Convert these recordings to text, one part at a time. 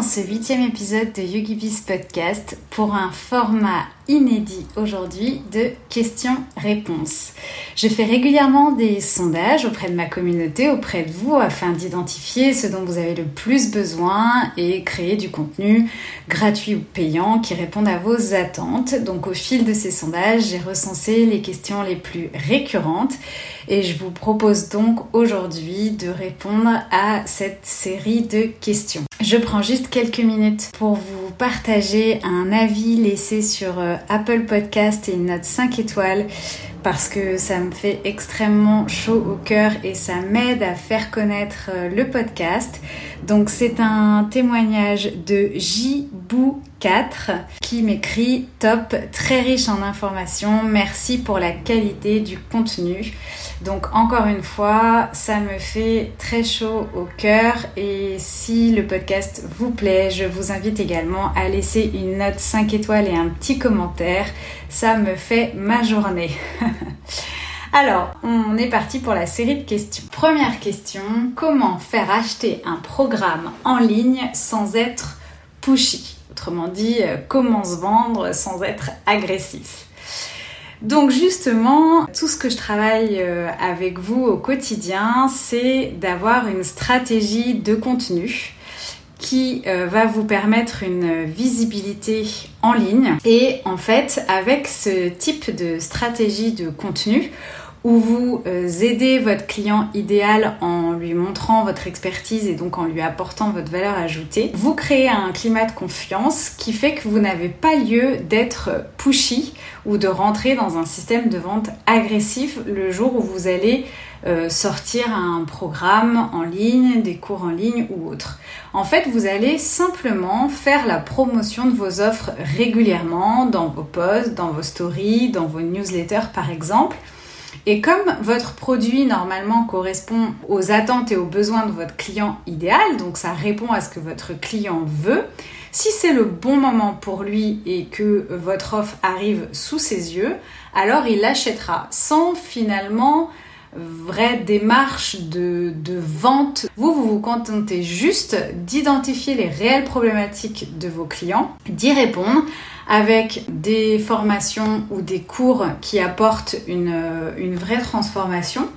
dans ce huitième épisode de YogiBiz Podcast pour un format inédit aujourd'hui de questions-réponses. Je fais régulièrement des sondages auprès de ma communauté, auprès de vous, afin d'identifier ce dont vous avez le plus besoin et créer du contenu gratuit ou payant qui réponde à vos attentes. Donc au fil de ces sondages, j'ai recensé les questions les plus récurrentes et je vous propose donc aujourd'hui de répondre à cette série de questions. Je prends juste quelques minutes pour vous partager un avis laissé sur euh, Apple Podcast et une note 5 étoiles parce que ça me fait extrêmement chaud au cœur et ça m'aide à faire connaître euh, le podcast. Donc c'est un témoignage de Jibou4 qui m'écrit top, très riche en informations, merci pour la qualité du contenu. Donc encore une fois, ça me fait très chaud au cœur et si le podcast vous plaît, je vous invite également à laisser une note 5 étoiles et un petit commentaire. Ça me fait ma journée. Alors, on est parti pour la série de questions. Première question, comment faire acheter un programme en ligne sans être pushy? Autrement dit, euh, comment se vendre sans être agressif donc justement, tout ce que je travaille euh, avec vous au quotidien, c'est d'avoir une stratégie de contenu qui euh, va vous permettre une visibilité en ligne. Et en fait, avec ce type de stratégie de contenu, où vous euh, aidez votre client idéal en lui montrant votre expertise et donc en lui apportant votre valeur ajoutée, vous créez un climat de confiance qui fait que vous n'avez pas lieu d'être pushy ou de rentrer dans un système de vente agressif le jour où vous allez euh, sortir un programme en ligne, des cours en ligne ou autre. En fait, vous allez simplement faire la promotion de vos offres régulièrement dans vos posts, dans vos stories, dans vos newsletters par exemple. Et comme votre produit normalement correspond aux attentes et aux besoins de votre client idéal, donc ça répond à ce que votre client veut, si c'est le bon moment pour lui et que votre offre arrive sous ses yeux, alors il l'achètera sans finalement vraie démarche de, de, vente. Vous, vous vous contentez juste d'identifier les réelles problématiques de vos clients, d'y répondre avec des formations ou des cours qui apportent une, une vraie transformation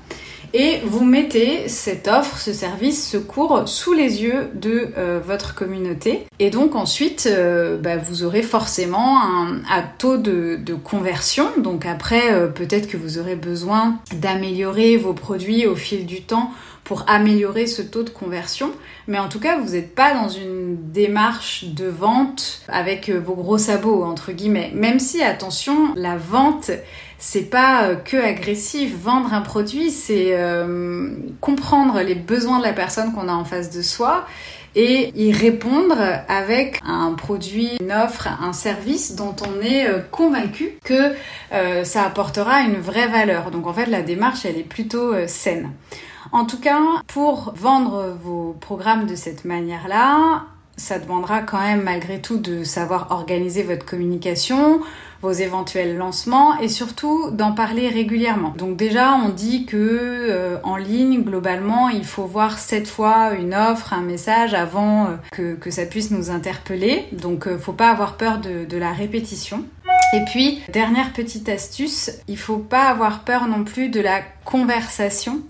et vous mettez cette offre, ce service, ce cours sous les yeux de euh, votre communauté. Et donc ensuite, euh, bah, vous aurez forcément un, taux de, conversion. Donc après, euh, peut-être que vous aurez besoin d'améliorer vos produits au fil du temps pour améliorer ce taux de conversion. Mais en tout cas, vous n'êtes pas dans une démarche de vente avec vos gros sabots, entre guillemets. Même si, attention, la vente c'est pas euh, que agressif. Vendre un produit, c'est euh, comprendre les besoins de la personne qu'on a en face de soi et y répondre avec un produit, une offre, un service dont on est euh, convaincu que ça apportera une vraie valeur. Donc en fait, la démarche, elle est plutôt saine. En tout cas, pour vendre vos programmes de cette manière-là, ça demandera quand même malgré tout de savoir organiser votre communication, vos éventuels lancements et surtout d'en parler régulièrement. Donc déjà, on dit que euh, en ligne, globalement, il faut voir sept fois une offre, un message avant euh, que, ça puisse nous interpeller. Donc euh, faut pas avoir peur de, de la répétition. Et puis, dernière petite astuce, il faut pas avoir peur non plus de la conversation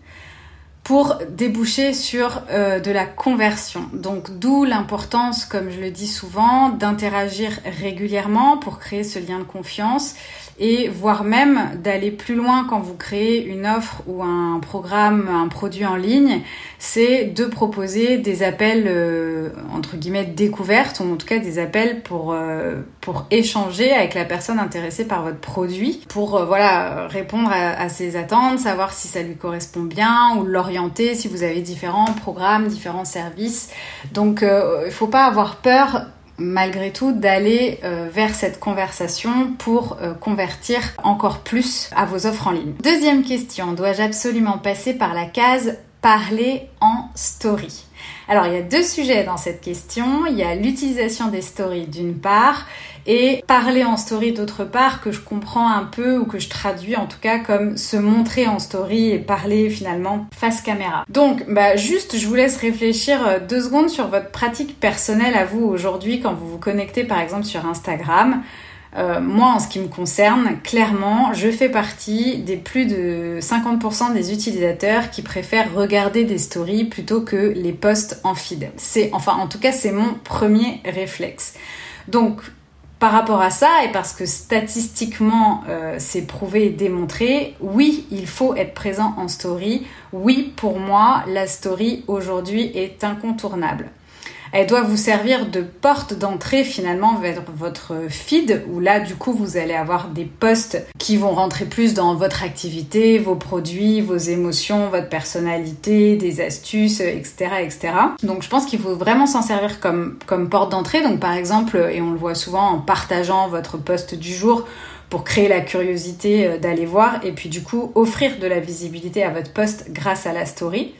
pour déboucher sur euh, de la conversion. Donc d'où l'importance, comme je le dis souvent, d'interagir régulièrement pour créer ce lien de confiance et voire même d'aller plus loin quand vous créez une offre ou un programme, un produit en ligne, c'est de proposer des appels euh, entre guillemets découvertes ou en tout cas des appels pour euh, échanger avec la personne intéressée par votre produit, pour euh, voilà répondre à, ses attentes, savoir si ça lui correspond bien ou l'orienter si vous avez différents programmes, différents services. Donc il faut pas avoir peur malgré tout d'aller vers cette conversation pour convertir encore plus à vos offres en ligne. Deuxième question, dois-je absolument passer par la case parler en story alors il y a deux sujets dans cette question. Il y a l'utilisation des stories d'une part et parler en story d'autre part que je comprends un peu ou que je traduis en tout cas comme se montrer en story et parler finalement face caméra. Donc bah juste je vous laisse réfléchir euh, deux secondes sur votre pratique personnelle à vous aujourd'hui quand vous vous connectez par exemple sur Instagram. Euh, moi, en ce qui me concerne, clairement, je fais partie des plus de 50% des utilisateurs qui préfèrent regarder des stories plutôt que les posts en feed. C'est, enfin, en tout cas, c'est mon premier réflexe. Donc, par rapport à ça, et parce que statistiquement euh, c'est prouvé et démontré, oui, il faut être présent en story. Oui, pour moi, la story aujourd'hui est incontournable elle doit vous servir de porte d'entrée finalement vers votre feed où là du coup vous allez avoir des posts qui vont rentrer plus dans votre activité, vos produits, vos émotions, votre personnalité, des astuces, etc. etc. Donc je pense qu'il faut vraiment s'en servir comme, porte d'entrée. Donc par exemple, et on le voit souvent en partageant votre post du jour, pour créer la curiosité euh, d'aller voir et puis du coup offrir de la visibilité à votre post grâce à la story.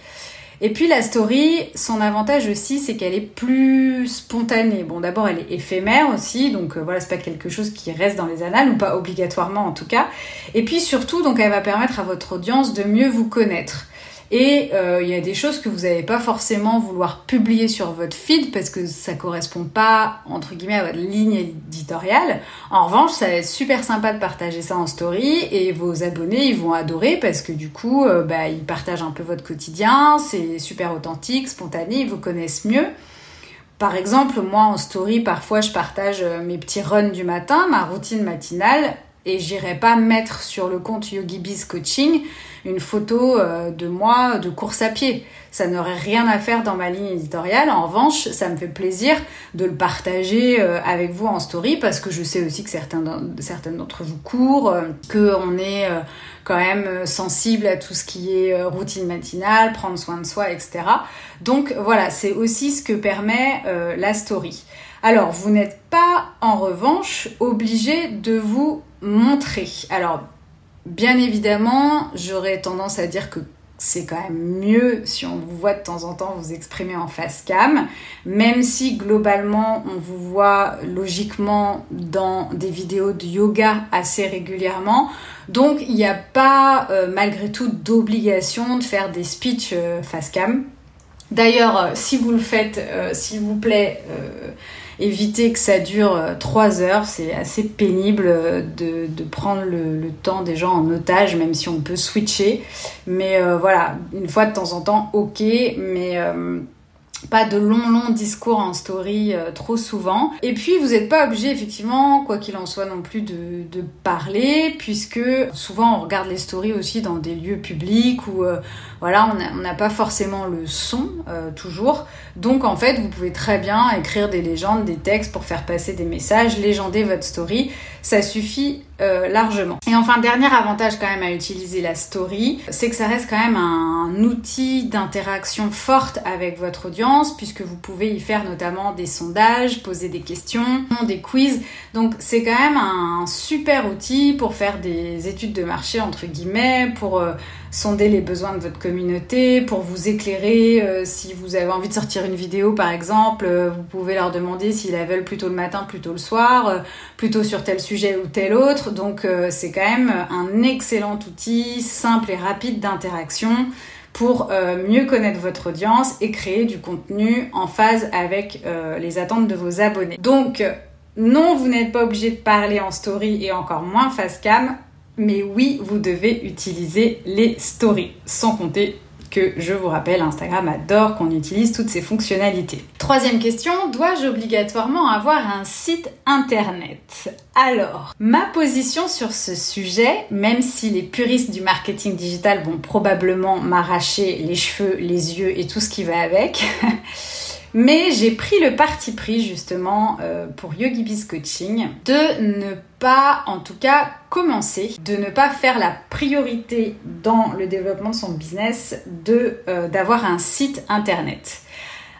Et puis la story, son avantage aussi, c'est qu'elle est plus spontanée. Bon, d'abord, elle est éphémère aussi, donc euh, voilà, c'est pas quelque chose qui reste dans les annales, ou pas obligatoirement en tout cas. Et puis surtout, donc elle va permettre à votre audience de mieux vous connaître. Et euh, il y a des choses que vous n'allez pas forcément vouloir publier sur votre feed parce que ça correspond pas, entre guillemets, à votre ligne éditoriale. En revanche, ça va être super sympa de partager ça en story et vos abonnés, ils vont adorer parce que du coup, euh, bah, ils partagent un peu votre quotidien, c'est super authentique, spontané, ils vous connaissent mieux. Par exemple, moi en story, parfois je partage euh, mes petits runs du matin, ma routine matinale, et j'irai pas mettre sur le compte YogiBiz Coaching une photo euh, de moi de course à pied. Ça n'aurait rien à faire dans ma ligne éditoriale. En revanche, ça me fait plaisir de le partager euh, avec vous en story parce que je sais aussi que certains certaines d'entre vous courent, euh, qu'on est quand même sensible à tout ce qui est routine matinale, prendre soin de soi, etc. Donc voilà, c'est aussi ce que permet la story. Alors, vous n'êtes pas en revanche obligé de vous montrer. Alors, Bien évidemment, j'aurais tendance à dire que c'est quand même mieux si on vous voit de temps en temps vous exprimer en face cam, même si globalement on vous voit logiquement dans des vidéos de yoga assez régulièrement. Donc il n'y a pas euh, malgré tout d'obligation de faire des speeches euh, face cam. D'ailleurs, euh, si vous le faites, s'il vous plaît, éviter que ça dure euh, trois heures. C'est assez pénible euh, de, de prendre le, le, temps des gens en otage, même si on peut switcher. Mais euh, voilà, une fois de temps en temps, ok. Mais pas de longs longs discours en story euh, trop souvent. Et puis vous n'êtes pas obligé effectivement, quoi qu'il en soit non plus, de, parler, puisque souvent on regarde les stories aussi dans des lieux publics où euh, voilà, on n'a pas forcément le son euh, toujours. Donc en fait, vous pouvez très bien écrire des légendes, des textes pour faire passer des messages, légender votre story. Ça suffit euh, largement. Et enfin, dernier avantage quand même à utiliser la story, c'est que ça reste quand même un outil d'interaction forte avec votre audience, puisque vous pouvez y faire notamment des sondages, poser des questions, des quiz. Donc c'est quand même un super outil pour faire des études de marché, entre guillemets, pour... Euh, sonder les besoins de votre communauté, pour vous éclairer. Euh, si vous avez envie de sortir une vidéo, par exemple, euh, vous pouvez leur demander s'ils la veulent plutôt le matin, plutôt le soir, euh, plutôt sur tel sujet ou tel autre. Donc c'est quand même un excellent outil, simple et rapide d'interaction pour mieux connaître votre audience et créer du contenu en phase avec les attentes de vos abonnés. Donc non, vous n'êtes pas obligé de parler en story et encore moins face cam. Mais oui, vous devez utiliser les stories. Sans compter que je vous rappelle, Instagram adore qu'on utilise toutes ces fonctionnalités. Troisième question, dois-je obligatoirement avoir un site internet? Alors, ma position sur ce sujet, même si les puristes du marketing digital vont probablement m'arracher les cheveux, les yeux et tout ce qui va avec, Mais j'ai pris le parti pris justement euh, pour YogiBiz Coaching de ne pas, en tout cas, commencer, de ne pas faire la priorité dans le développement de son business de euh, d'avoir un site internet.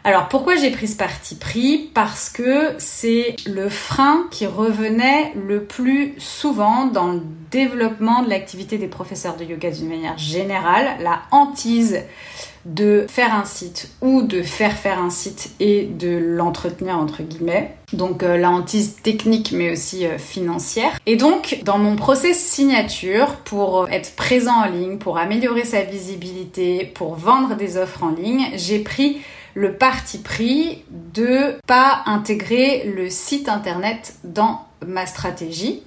Alors pourquoi j'ai pris ce parti pris? Parce que c'est le frein qui revenait le plus souvent dans le développement de l'activité des professeurs de yoga d'une manière générale, la hantise de faire un site ou de faire faire un site et de l'entretenir entre guillemets. Donc euh, la hantise technique mais aussi euh, financière. Et donc dans mon process signature pour être présent en ligne, pour améliorer sa visibilité, pour vendre des offres en ligne, j'ai pris le parti pris de pas intégrer le site internet dans ma stratégie.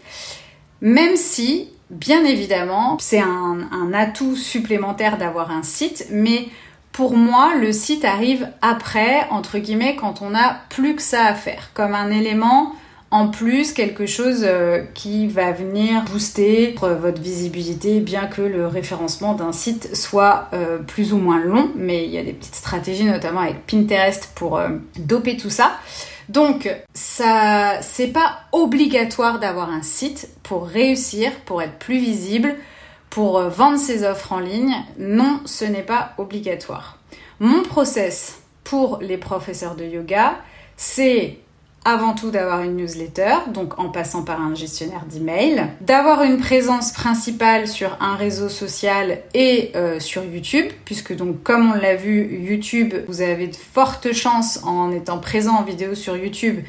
Même si, bien évidemment, c'est un atout supplémentaire d'avoir un site, mais pour moi, le site arrive après, entre guillemets, quand on n'a plus que ça à faire, comme un élément en plus, quelque chose euh, qui va venir booster votre visibilité, bien que le référencement d'un site soit euh, plus ou moins long, mais il y a des petites stratégies, notamment avec Pinterest, pour euh, doper tout ça. Donc, ça, c'est pas obligatoire d'avoir un site pour réussir, pour être plus visible, pour euh, vendre ses offres en ligne, non, ce n'est pas obligatoire. Mon process pour les professeurs de yoga, c'est avant tout d'avoir une newsletter, donc en passant par un gestionnaire d'email, d'avoir une présence principale sur un réseau social et euh, sur YouTube, puisque donc comme on l'a vu, YouTube, vous avez de fortes chances en étant présent en vidéo sur YouTube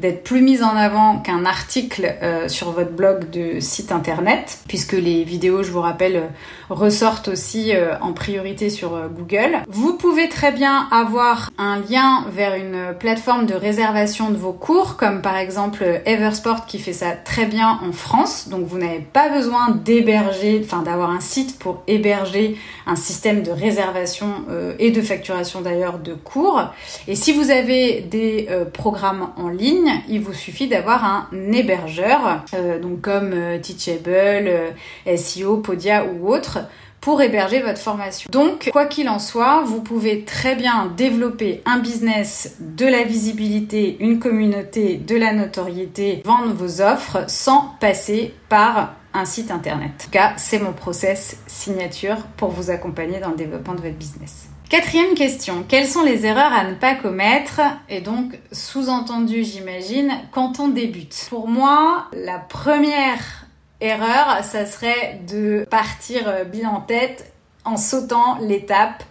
d'être plus mise en avant qu'un article euh, sur votre blog de site internet, puisque les vidéos, je vous rappelle, ressortent aussi euh, en priorité sur euh, Google. Vous pouvez très bien avoir un lien vers une plateforme de réservation de vos cours, comme par exemple Eversport qui fait ça très bien en France. Donc vous n'avez pas besoin d'héberger, enfin d'avoir un site pour héberger un système de réservation et de facturation d'ailleurs de cours. Et si vous avez des programmes en ligne, il vous suffit d'avoir un hébergeur, euh, donc comme euh, Teachable, euh, SEO, Podia ou autre pour héberger votre formation. Donc, quoi qu'il en soit, vous pouvez très bien développer un business, de la visibilité, une communauté, de la notoriété, vendre vos offres sans passer par un site internet. En tout cas, c'est mon process signature pour vous accompagner dans le développement de votre business. Quatrième question, quelles sont les erreurs à ne pas commettre? Et donc, sous-entendu, j'imagine, quand on débute. Pour moi, la première erreur, ça serait de partir euh, bien en tête en sautant l'étape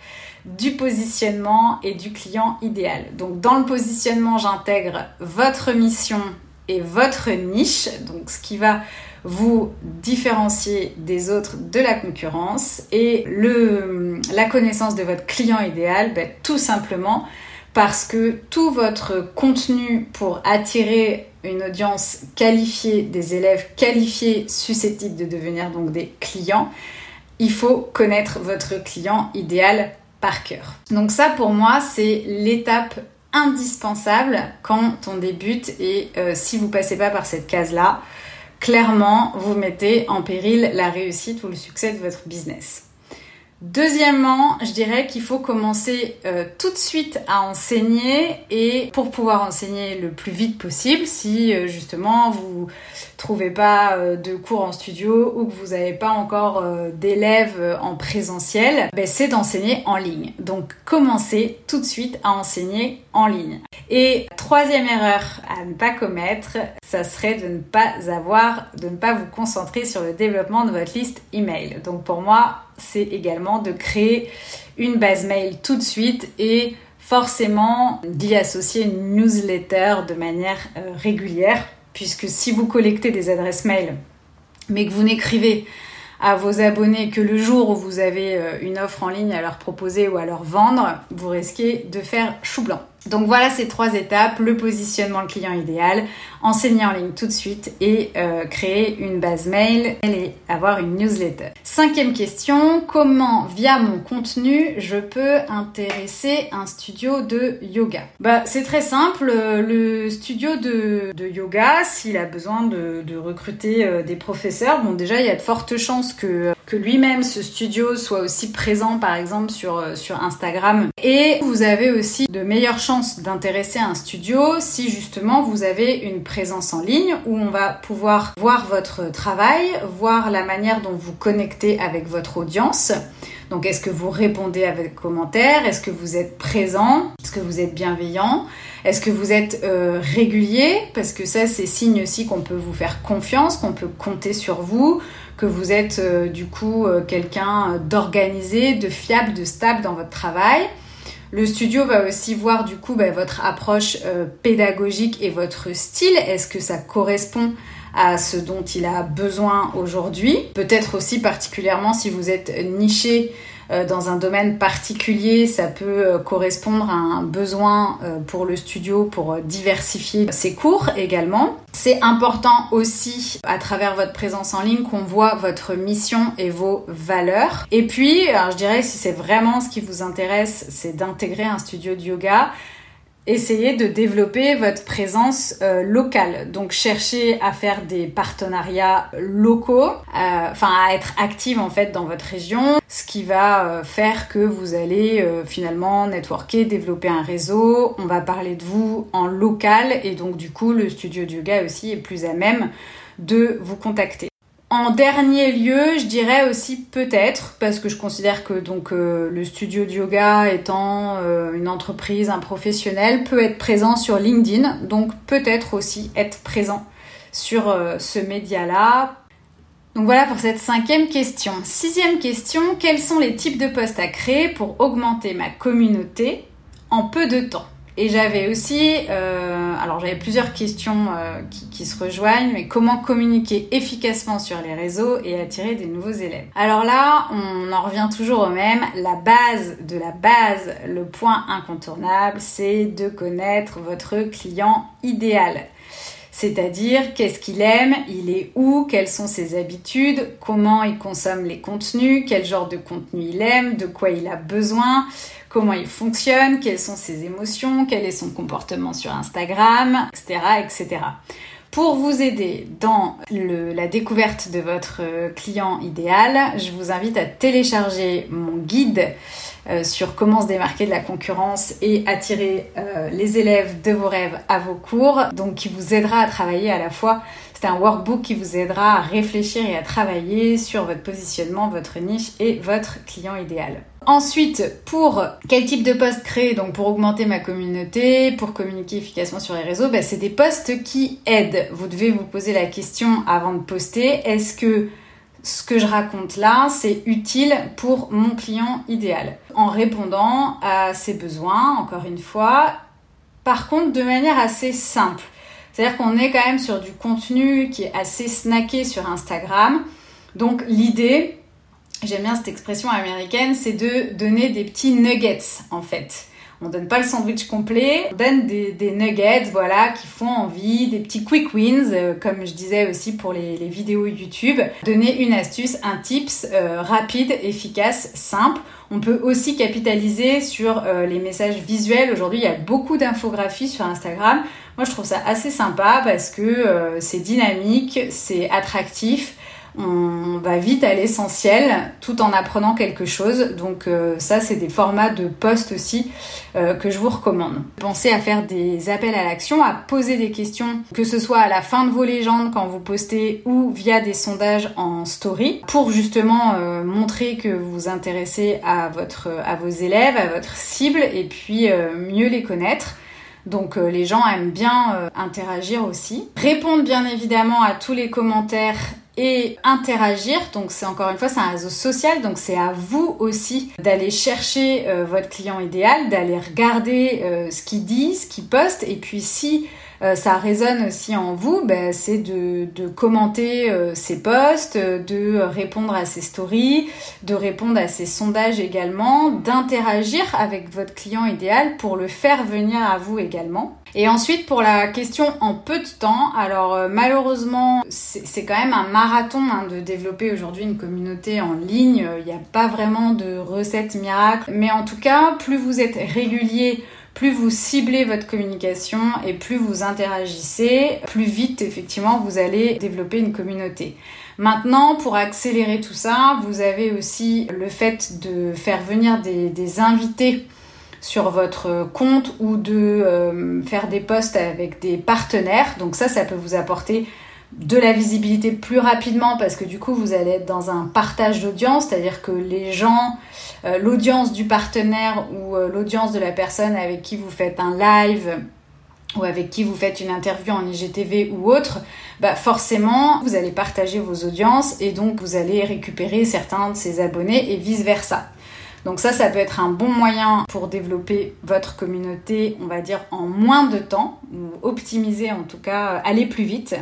du positionnement et du client idéal. Donc dans le positionnement, j'intègre votre mission et votre niche, donc ce qui va vous différencier des autres de la concurrence et le, la connaissance de votre client idéal, ben, tout simplement parce que tout votre contenu pour attirer une audience qualifiée, des élèves qualifiés susceptibles de devenir donc des clients, il faut connaître votre client idéal par cœur. Donc ça pour moi c'est l'étape indispensable quand on débute et euh, si vous passez pas par cette case là, clairement, vous mettez en péril la réussite ou le succès de votre business. Deuxièmement, je dirais qu'il faut commencer euh, tout de suite à enseigner et pour pouvoir enseigner le plus vite possible, si euh, justement vous trouvez pas euh, de cours en studio ou que vous n'avez pas encore d'élèves en présentiel, ben, c'est d'enseigner en ligne. Donc commencez tout de suite à enseigner en ligne. Et troisième erreur à ne pas commettre, ça serait de ne pas avoir, de ne pas vous concentrer sur le développement de votre liste email. Donc pour moi, c'est également de créer une base mail tout de suite et forcément d'y associer une newsletter de manière euh, régulière, puisque si vous collectez des adresses mail, mais que vous n'écrivez à vos abonnés que le jour où vous avez euh, une offre en ligne à leur proposer ou à leur vendre, vous risquez de faire chou blanc. Donc voilà ces trois étapes, le positionnement, le client idéal, enseigner en ligne tout de suite et euh, créer une base mail et avoir une newsletter. Cinquième question, comment via mon contenu je peux intéresser un studio de yoga? Bah c'est très simple, le studio de, yoga, s'il a besoin de, recruter euh, des professeurs, bon déjà il y a de fortes chances que, que lui-même ce studio soit aussi présent par exemple sur, euh, sur Instagram. Et vous avez aussi de meilleures chances d'intéresser un studio si justement vous avez une présence en ligne où on va pouvoir voir votre travail, voir la manière dont vous connectez avec votre audience. Donc est-ce que vous répondez avec commentaires? Est-ce que vous êtes présent? Est-ce que vous êtes bienveillant? Est-ce que vous êtes euh, régulier? Parce que ça c'est signe aussi qu'on peut vous faire confiance, qu'on peut compter sur vous, que vous êtes euh, du coup euh, quelqu'un d'organisé, de fiable, de stable dans votre travail. Le studio va aussi voir du coup bah, votre approche euh, pédagogique et votre style. Est-ce que ça correspond à ce dont il a besoin aujourd'hui? Peut-être aussi particulièrement si vous êtes niché dans un domaine particulier, ça peut euh, correspondre à un besoin euh, pour le studio pour diversifier ses cours également. C'est important aussi à travers votre présence en ligne qu'on voit votre mission et vos valeurs. Et puis, je dirais si c'est vraiment ce qui vous intéresse, c'est d'intégrer un studio de yoga essayez de développer votre présence euh, locale. Donc cherchez à faire des partenariats locaux, euh, enfin à être active en fait dans votre région, ce qui va euh, faire que vous allez finalement networker, développer un réseau. On va parler de vous en local et donc du coup le studio de yoga aussi est plus à même de vous contacter. En dernier lieu, je dirais aussi peut-être, parce que je considère que donc euh, le studio de yoga étant euh, une entreprise, un professionnel, peut être présent sur LinkedIn, donc peut-être aussi être présent sur euh, ce média-là. Donc voilà pour cette cinquième question. Sixième question, quels sont les types de postes à créer pour augmenter ma communauté en peu de temps? Et j'avais aussi, euh, alors j'avais plusieurs questions euh, qui, qui, se rejoignent, mais comment communiquer efficacement sur les réseaux et attirer des nouveaux élèves. Alors là, on en revient toujours au même. La base de la base, le point incontournable, c'est de connaître votre client idéal. C'est-à-dire qu'est-ce qu'il aime, il est où, quelles sont ses habitudes, comment il consomme les contenus, quel genre de contenu il aime, de quoi il a besoin, comment il fonctionne, quelles sont ses émotions, quel est son comportement sur Instagram, etc. etc. Pour vous aider dans la découverte de votre client idéal, je vous invite à télécharger mon guide euh, sur comment se démarquer de la concurrence et attirer euh, les élèves de vos rêves à vos cours, donc qui vous aidera à travailler à la fois. C'est un workbook qui vous aidera à réfléchir et à travailler sur votre positionnement, votre niche et votre client idéal. Ensuite, pour quel type de poste créer Donc pour augmenter ma communauté, pour communiquer efficacement sur les réseaux, ben, c'est des postes qui aident. Vous devez vous poser la question avant de poster, est-ce que ce que je raconte là, c'est utile pour mon client idéal? En répondant à ses besoins, encore une fois, par contre de manière assez simple. C'est-à-dire qu'on est quand même sur du contenu qui est assez snacké sur Instagram. Donc l'idée, j'aime bien cette expression américaine, c'est de donner des petits nuggets en fait. On donne pas le sandwich complet, on donne des, nuggets, voilà, qui font envie, des petits quick wins, euh, comme je disais aussi pour les, vidéos YouTube. Donner une astuce, un tips euh, rapide, efficace, simple. On peut aussi capitaliser sur euh, les messages visuels. Aujourd'hui, il y a beaucoup d'infographies sur Instagram. Moi, je trouve ça assez sympa parce que c'est dynamique, c'est attractif on va vite à l'essentiel tout en apprenant quelque chose. Donc euh, ça, c'est des formats de post aussi euh, que je vous recommande. Pensez à faire des appels à l'action, à poser des questions, que ce soit à la fin de vos légendes quand vous postez ou via des sondages en story, pour justement euh, montrer que vous vous intéressez à, votre, à vos élèves, à votre cible, et puis mieux les connaître. Donc les gens aiment bien interagir aussi. Répondre bien évidemment à tous les commentaires et interagir. Donc c'est encore une fois c'est un réseau social, donc c'est à vous aussi d'aller chercher euh, votre client idéal, d'aller regarder euh, ce qu'il dit, ce qu'il poste, et puis si euh, ça résonne aussi en vous, ben, c'est de, commenter ses posts, de répondre à ses stories, de répondre à ses sondages également, d'interagir avec votre client idéal pour le faire venir à vous également. Et ensuite, pour la question en peu de temps, alors euh, malheureusement, c'est quand même un marathon hein, de développer aujourd'hui une communauté en ligne. Il n'y a pas vraiment de recette miracle. Mais en tout cas, plus vous êtes régulier, plus vous ciblez votre communication et plus vous interagissez, plus vite effectivement vous allez développer une communauté. Maintenant, pour accélérer tout ça, vous avez aussi le fait de faire venir des invités sur votre compte ou de euh, faire des posts avec des partenaires. Donc ça, ça peut vous apporter de la visibilité plus rapidement parce que du coup, vous allez être dans un partage d'audience, c'est-à-dire que les gens, euh, l'audience du partenaire ou euh, l'audience de la personne avec qui vous faites un live ou avec qui vous faites une interview en IGTV ou autre, bah forcément, vous allez partager vos audiences et donc vous allez récupérer certains de ces abonnés et vice-versa. Donc ça, ça peut être un bon moyen pour développer votre communauté, on va dire, en moins de temps, ou optimiser en tout cas, aller plus vite.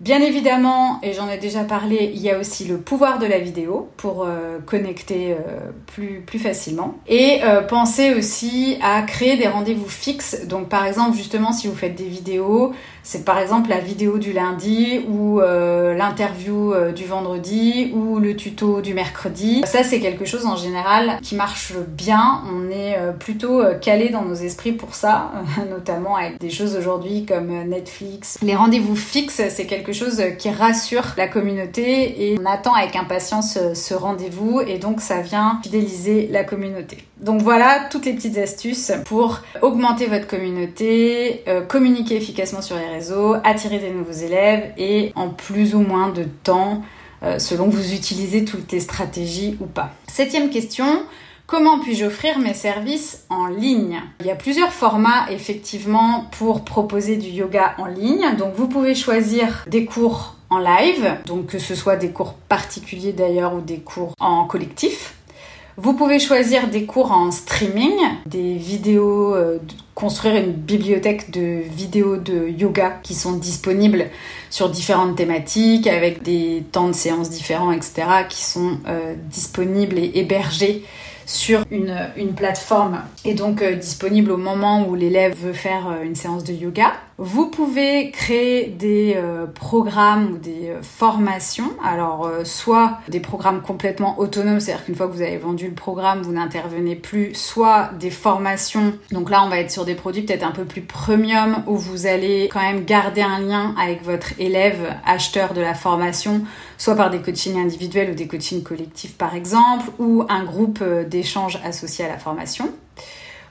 Bien évidemment, et j'en ai déjà parlé, il y a aussi le pouvoir de la vidéo pour euh, connecter euh, plus, facilement. Et euh, pensez aussi à créer des rendez-vous fixes. Donc par exemple, justement, si vous faites des vidéos, c'est par exemple la vidéo du lundi ou l'interview du vendredi ou le tuto du mercredi. Ça, c'est quelque chose en général qui marche bien. On est plutôt calé dans nos esprits pour ça, notamment avec des choses aujourd'hui comme Netflix. Les rendez-vous fixes, c'est quelque chose qui rassure la communauté et on attend avec impatience ce rendez-vous et donc ça vient fidéliser la communauté. Donc voilà toutes les petites astuces pour augmenter votre communauté, euh, communiquer efficacement sur les réseaux, attirer des nouveaux élèves et en plus ou moins de temps euh, selon vous utilisez toutes les stratégies ou pas. Septième question, Comment puis-je offrir mes services en ligne? Il y a plusieurs formats effectivement pour proposer du yoga en ligne. Donc vous pouvez choisir des cours en live, donc que ce soit des cours particuliers d'ailleurs ou des cours en collectif. Vous pouvez choisir des cours en streaming, des vidéos, euh, construire une bibliothèque de vidéos de yoga qui sont disponibles sur différentes thématiques avec des temps de séances différents, etc., qui sont euh, disponibles et hébergés sur une, une plateforme et donc euh, disponible au moment où l'élève veut faire euh, une séance de yoga. Vous pouvez créer des euh, programmes ou des formations. Alors soit des programmes complètement autonomes, c'est-à-dire qu'une fois que vous avez vendu le programme, vous n'intervenez plus, soit des formations. Donc là, on va être sur des produits peut-être un peu plus premium où vous allez quand même garder un lien avec votre élève acheteur de la formation, soit par des coachings individuels ou des coachings collectifs par exemple, ou un groupe des échanges associés à la formation.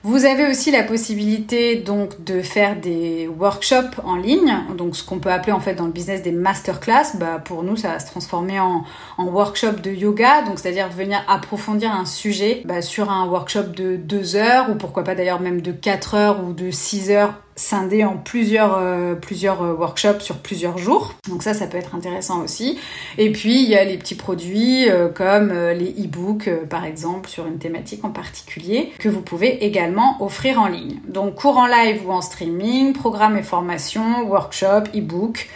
Vous avez aussi la possibilité donc de faire des workshops en ligne, donc ce qu'on peut appeler en fait dans le business des masterclass. Bah pour nous, ça va se transformer en, en workshop de yoga, donc c'est-à-dire venir approfondir un sujet bah, sur un workshop de 2 heures ou pourquoi pas d'ailleurs même de 4 heures ou de 6 heures scindé en plusieurs, euh, plusieurs euh, workshops sur plusieurs jours. Donc ça, ça peut être intéressant aussi. Et puis, il y a les petits produits euh, comme les e-books, par exemple, sur une thématique en particulier, que vous pouvez également offrir en ligne. Donc, cours en live ou en streaming, programme et formation, workshop, e-book.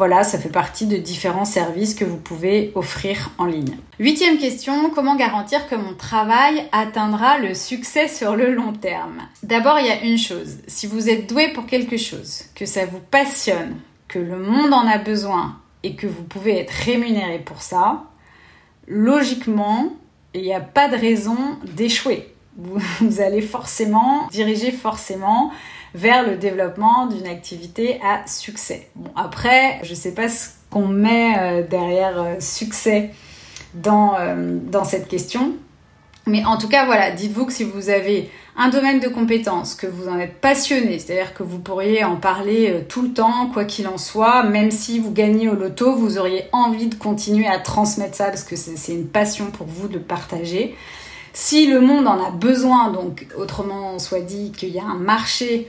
Voilà, ça fait partie de différents services que vous pouvez offrir en ligne. Huitième question, comment garantir que mon travail atteindra le succès sur le long terme? D'abord, il y a une chose, si vous êtes doué pour quelque chose, que ça vous passionne, que le monde en a besoin et que vous pouvez être rémunéré pour ça, logiquement, il n'y a pas de raison d'échouer. Vous, allez forcément diriger forcément vers le développement d'une activité à succès. Bon, après, je ne sais pas ce qu'on met euh, derrière euh, succès dans, euh, dans cette question. Mais en tout cas, voilà, dites-vous que si vous avez un domaine de compétence, que vous en êtes passionné, c'est-à-dire que vous pourriez en parler tout le temps, quoi qu'il en soit, même si vous gagnez au loto, vous auriez envie de continuer à transmettre ça parce que c'est une passion pour vous de partager. Si le monde en a besoin, donc autrement soit dit qu'il y a un marché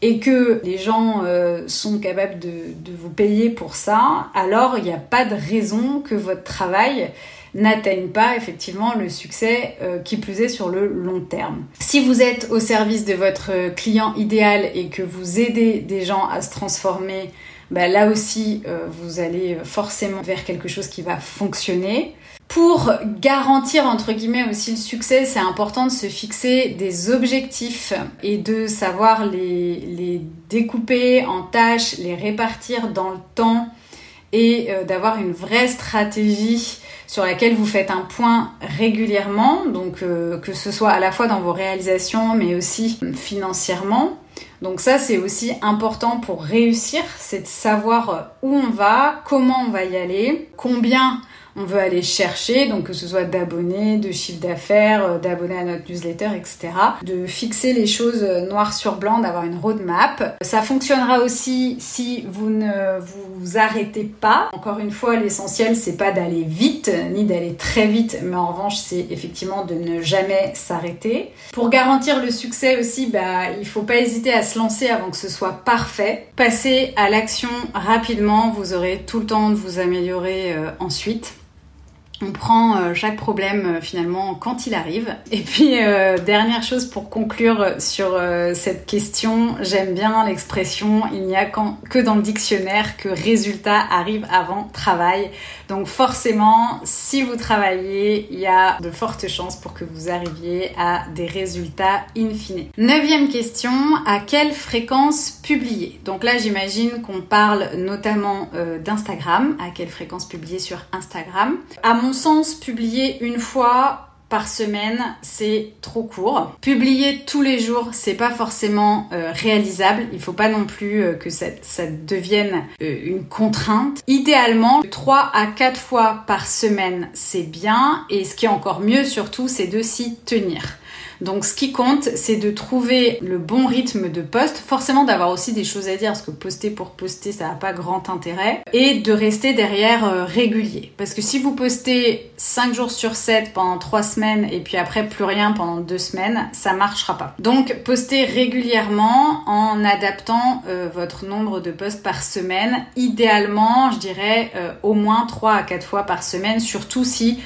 et que les gens euh, sont capables de, vous payer pour ça, alors il n'y a pas de raison que votre travail n'atteignent pas effectivement le succès euh, qui plus est sur le long terme. Si vous êtes au service de votre client idéal et que vous aidez des gens à se transformer, bah, là aussi euh, vous allez forcément vers quelque chose qui va fonctionner. Pour garantir entre guillemets aussi le succès, c'est important de se fixer des objectifs et de savoir les, découper en tâches, les répartir dans le temps et euh, d'avoir une vraie stratégie sur laquelle vous faites un point régulièrement, donc euh, que ce soit à la fois dans vos réalisations mais aussi financièrement. Donc ça c'est aussi important pour réussir, c'est de savoir où on va, comment on va y aller, combien on veut aller chercher, donc que ce soit d'abonnés, de chiffre d'affaires, euh, d'abonnés à notre newsletter, etc. De fixer les choses euh, noir sur blanc, d'avoir une roadmap. Ça fonctionnera aussi si vous ne vous arrêtez pas. Encore une fois, l'essentiel c'est pas d'aller vite, ni d'aller très vite, mais en revanche c'est effectivement de ne jamais s'arrêter. Pour garantir le succès aussi, bah, il faut pas hésiter à se lancer avant que ce soit parfait. Passez à l'action rapidement, vous aurez tout le temps de vous améliorer euh, ensuite. On prend euh, chaque problème euh, finalement quand il arrive. Et puis euh, dernière chose pour conclure sur cette question, j'aime bien l'expression il n'y a que dans le dictionnaire que résultat arrive avant travail. Donc forcément, si vous travaillez, il y a de fortes chances pour que vous arriviez à des résultats in fine. Neuvième question, à quelle fréquence publier? Donc là, j'imagine qu'on parle notamment d'Instagram. À quelle fréquence publier sur Instagram? Sens, publier une fois par semaine, c'est trop court. Publier tous les jours, c'est pas forcément euh, réalisable. Il faut pas non plus euh, que ça, devienne euh, une contrainte. Idéalement, 3 à 4 fois par semaine, c'est bien. Et ce qui est encore mieux surtout, c'est de s'y tenir. Donc ce qui compte, c'est de trouver le bon rythme de poste, forcément d'avoir aussi des choses à dire, parce que poster pour poster, ça n'a pas grand intérêt, et de rester derrière euh, régulier. Parce que si vous postez 5 jours sur 7 pendant 3 semaines, et puis après plus rien pendant 2 semaines, ça marchera pas. Donc postez régulièrement en adaptant euh, votre nombre de posts par semaine. Idéalement, je dirais euh, au moins 3 à 4 fois par semaine, surtout si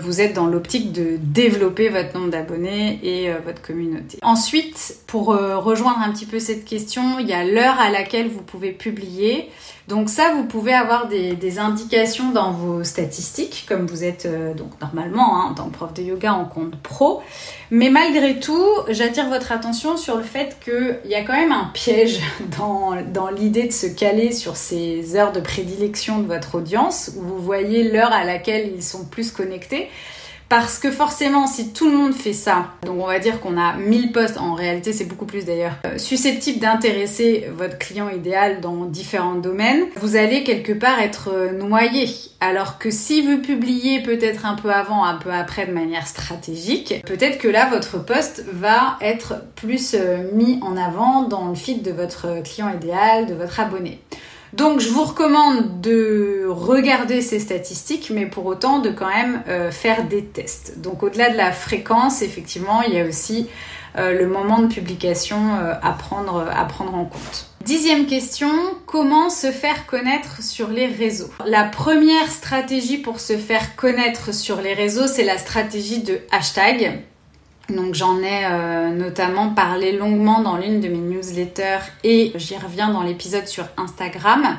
vous êtes dans l'optique de développer votre nombre d'abonnés et euh, votre communauté. Ensuite, pour euh, rejoindre un petit peu cette question, il y a l'heure à laquelle vous pouvez publier. Donc ça, vous pouvez avoir des, indications dans vos statistiques, comme vous êtes donc normalement hein, en tant prof de yoga en compte pro. Mais malgré tout, j'attire votre attention sur le fait qu'il y a quand même un piège dans, dans l'idée de se caler sur ces heures de prédilection de votre audience, où vous voyez l'heure à laquelle ils sont plus connectés. Parce que forcément, si tout le monde fait ça, donc on va dire qu'on a 1000 postes, en réalité c'est beaucoup plus d'ailleurs, euh, susceptibles d'intéresser votre client idéal dans différents domaines, vous allez quelque part être euh, noyé. Alors que si vous publiez peut-être un peu avant, un peu après de manière stratégique, peut-être que là votre poste va être plus euh, mis en avant dans le feed de votre client idéal, de votre abonné. Donc je vous recommande de regarder ces statistiques, mais pour autant de quand même euh, faire des tests. Donc au-delà de la fréquence, effectivement, il y a aussi euh, le moment de publication euh, à, prendre, à prendre en compte. Dixième question, comment se faire connaître sur les réseaux? La première stratégie pour se faire connaître sur les réseaux, c'est la stratégie de hashtag. Donc j'en ai euh, notamment parlé longuement dans l'une de mes newsletters et j'y reviens dans l'épisode sur Instagram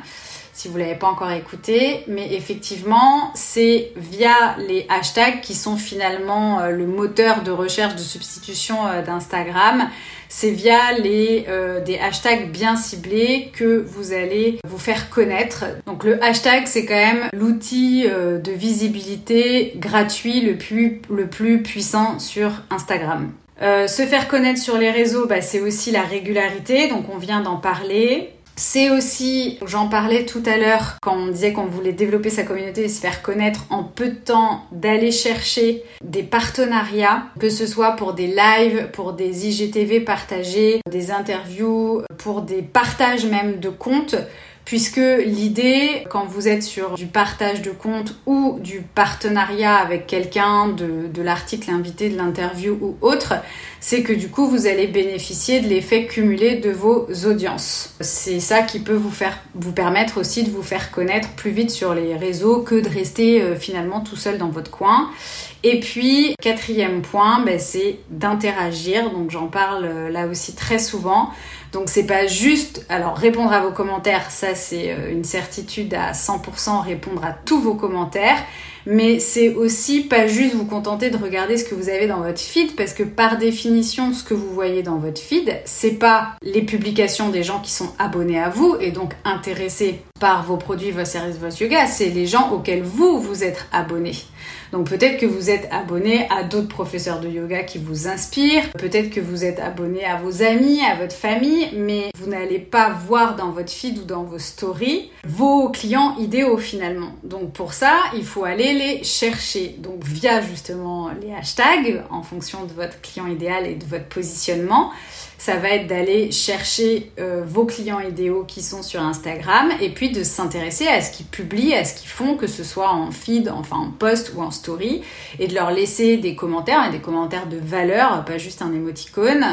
si vous l'avez pas encore écouté, mais effectivement, c'est via les hashtags qui sont finalement euh, le moteur de recherche de substitution euh, d'Instagram. C'est via les euh, des hashtags bien ciblés que vous allez vous faire connaître. Donc le hashtag c'est quand même l'outil de visibilité gratuit le plus le plus puissant sur Instagram. se faire connaître sur les réseaux, bah, c'est aussi la régularité, donc on vient d'en parler. C'est aussi, j'en parlais tout à l'heure quand on disait qu'on voulait développer sa communauté et se faire connaître en peu de temps, d'aller chercher des partenariats, que ce soit pour des lives, pour des IGTV partagés, des interviews, pour des partages même de comptes puisque l'idée, quand vous êtes sur du partage de compte ou du partenariat avec quelqu'un de, l'article invité, de l'interview ou autre, c'est que du coup, vous allez bénéficier de l'effet cumulé de vos audiences. C'est ça qui peut vous faire, vous permettre aussi de vous faire connaître plus vite sur les réseaux que de rester euh, finalement tout seul dans votre coin. Et puis, quatrième point, ben, c'est d'interagir. Donc, j'en parle euh, là aussi très souvent. Donc c'est pas juste, alors répondre à vos commentaires, ça c'est euh, une certitude à 100%, répondre à tous vos commentaires, mais c'est aussi pas juste vous contenter de regarder ce que vous avez dans votre feed, parce que par définition, ce que vous voyez dans votre feed, c'est pas les publications des gens qui sont abonnés à vous et donc intéressés par vos produits, vos services, vos yoga, c'est les gens auxquels vous vous êtes abonnés. Donc peut-être que vous êtes abonné à d'autres professeurs de yoga qui vous inspirent, peut-être que vous êtes abonné à vos amis, à votre famille, mais vous n'allez pas voir dans votre feed ou dans vos stories vos clients idéaux finalement. Donc pour ça, il faut aller les chercher. Donc via justement les hashtags en fonction de votre client idéal et de votre positionnement ça va être d'aller chercher euh, vos clients idéaux qui sont sur Instagram et puis de s'intéresser à ce qu'ils publient, à ce qu'ils font, que ce soit en feed, enfin en post ou en story, et de leur laisser des commentaires des commentaires de valeur, pas juste un émoticône.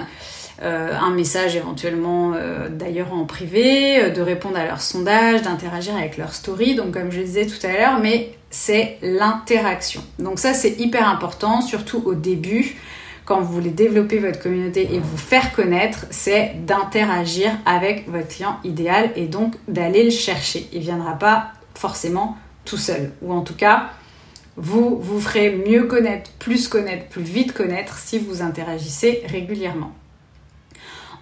Euh, un message éventuellement euh, d'ailleurs en privé, de répondre à leurs sondages, d'interagir avec leurs stories, donc comme je disais tout à l'heure, mais c'est l'interaction. Donc ça c'est hyper important, surtout au début quand vous voulez développer votre communauté et vous faire connaître, c'est d'interagir avec votre client idéal et donc d'aller le chercher. Il ne viendra pas forcément tout seul. Ou en tout cas, vous vous ferez mieux connaître, plus connaître, plus vite connaître si vous interagissez régulièrement.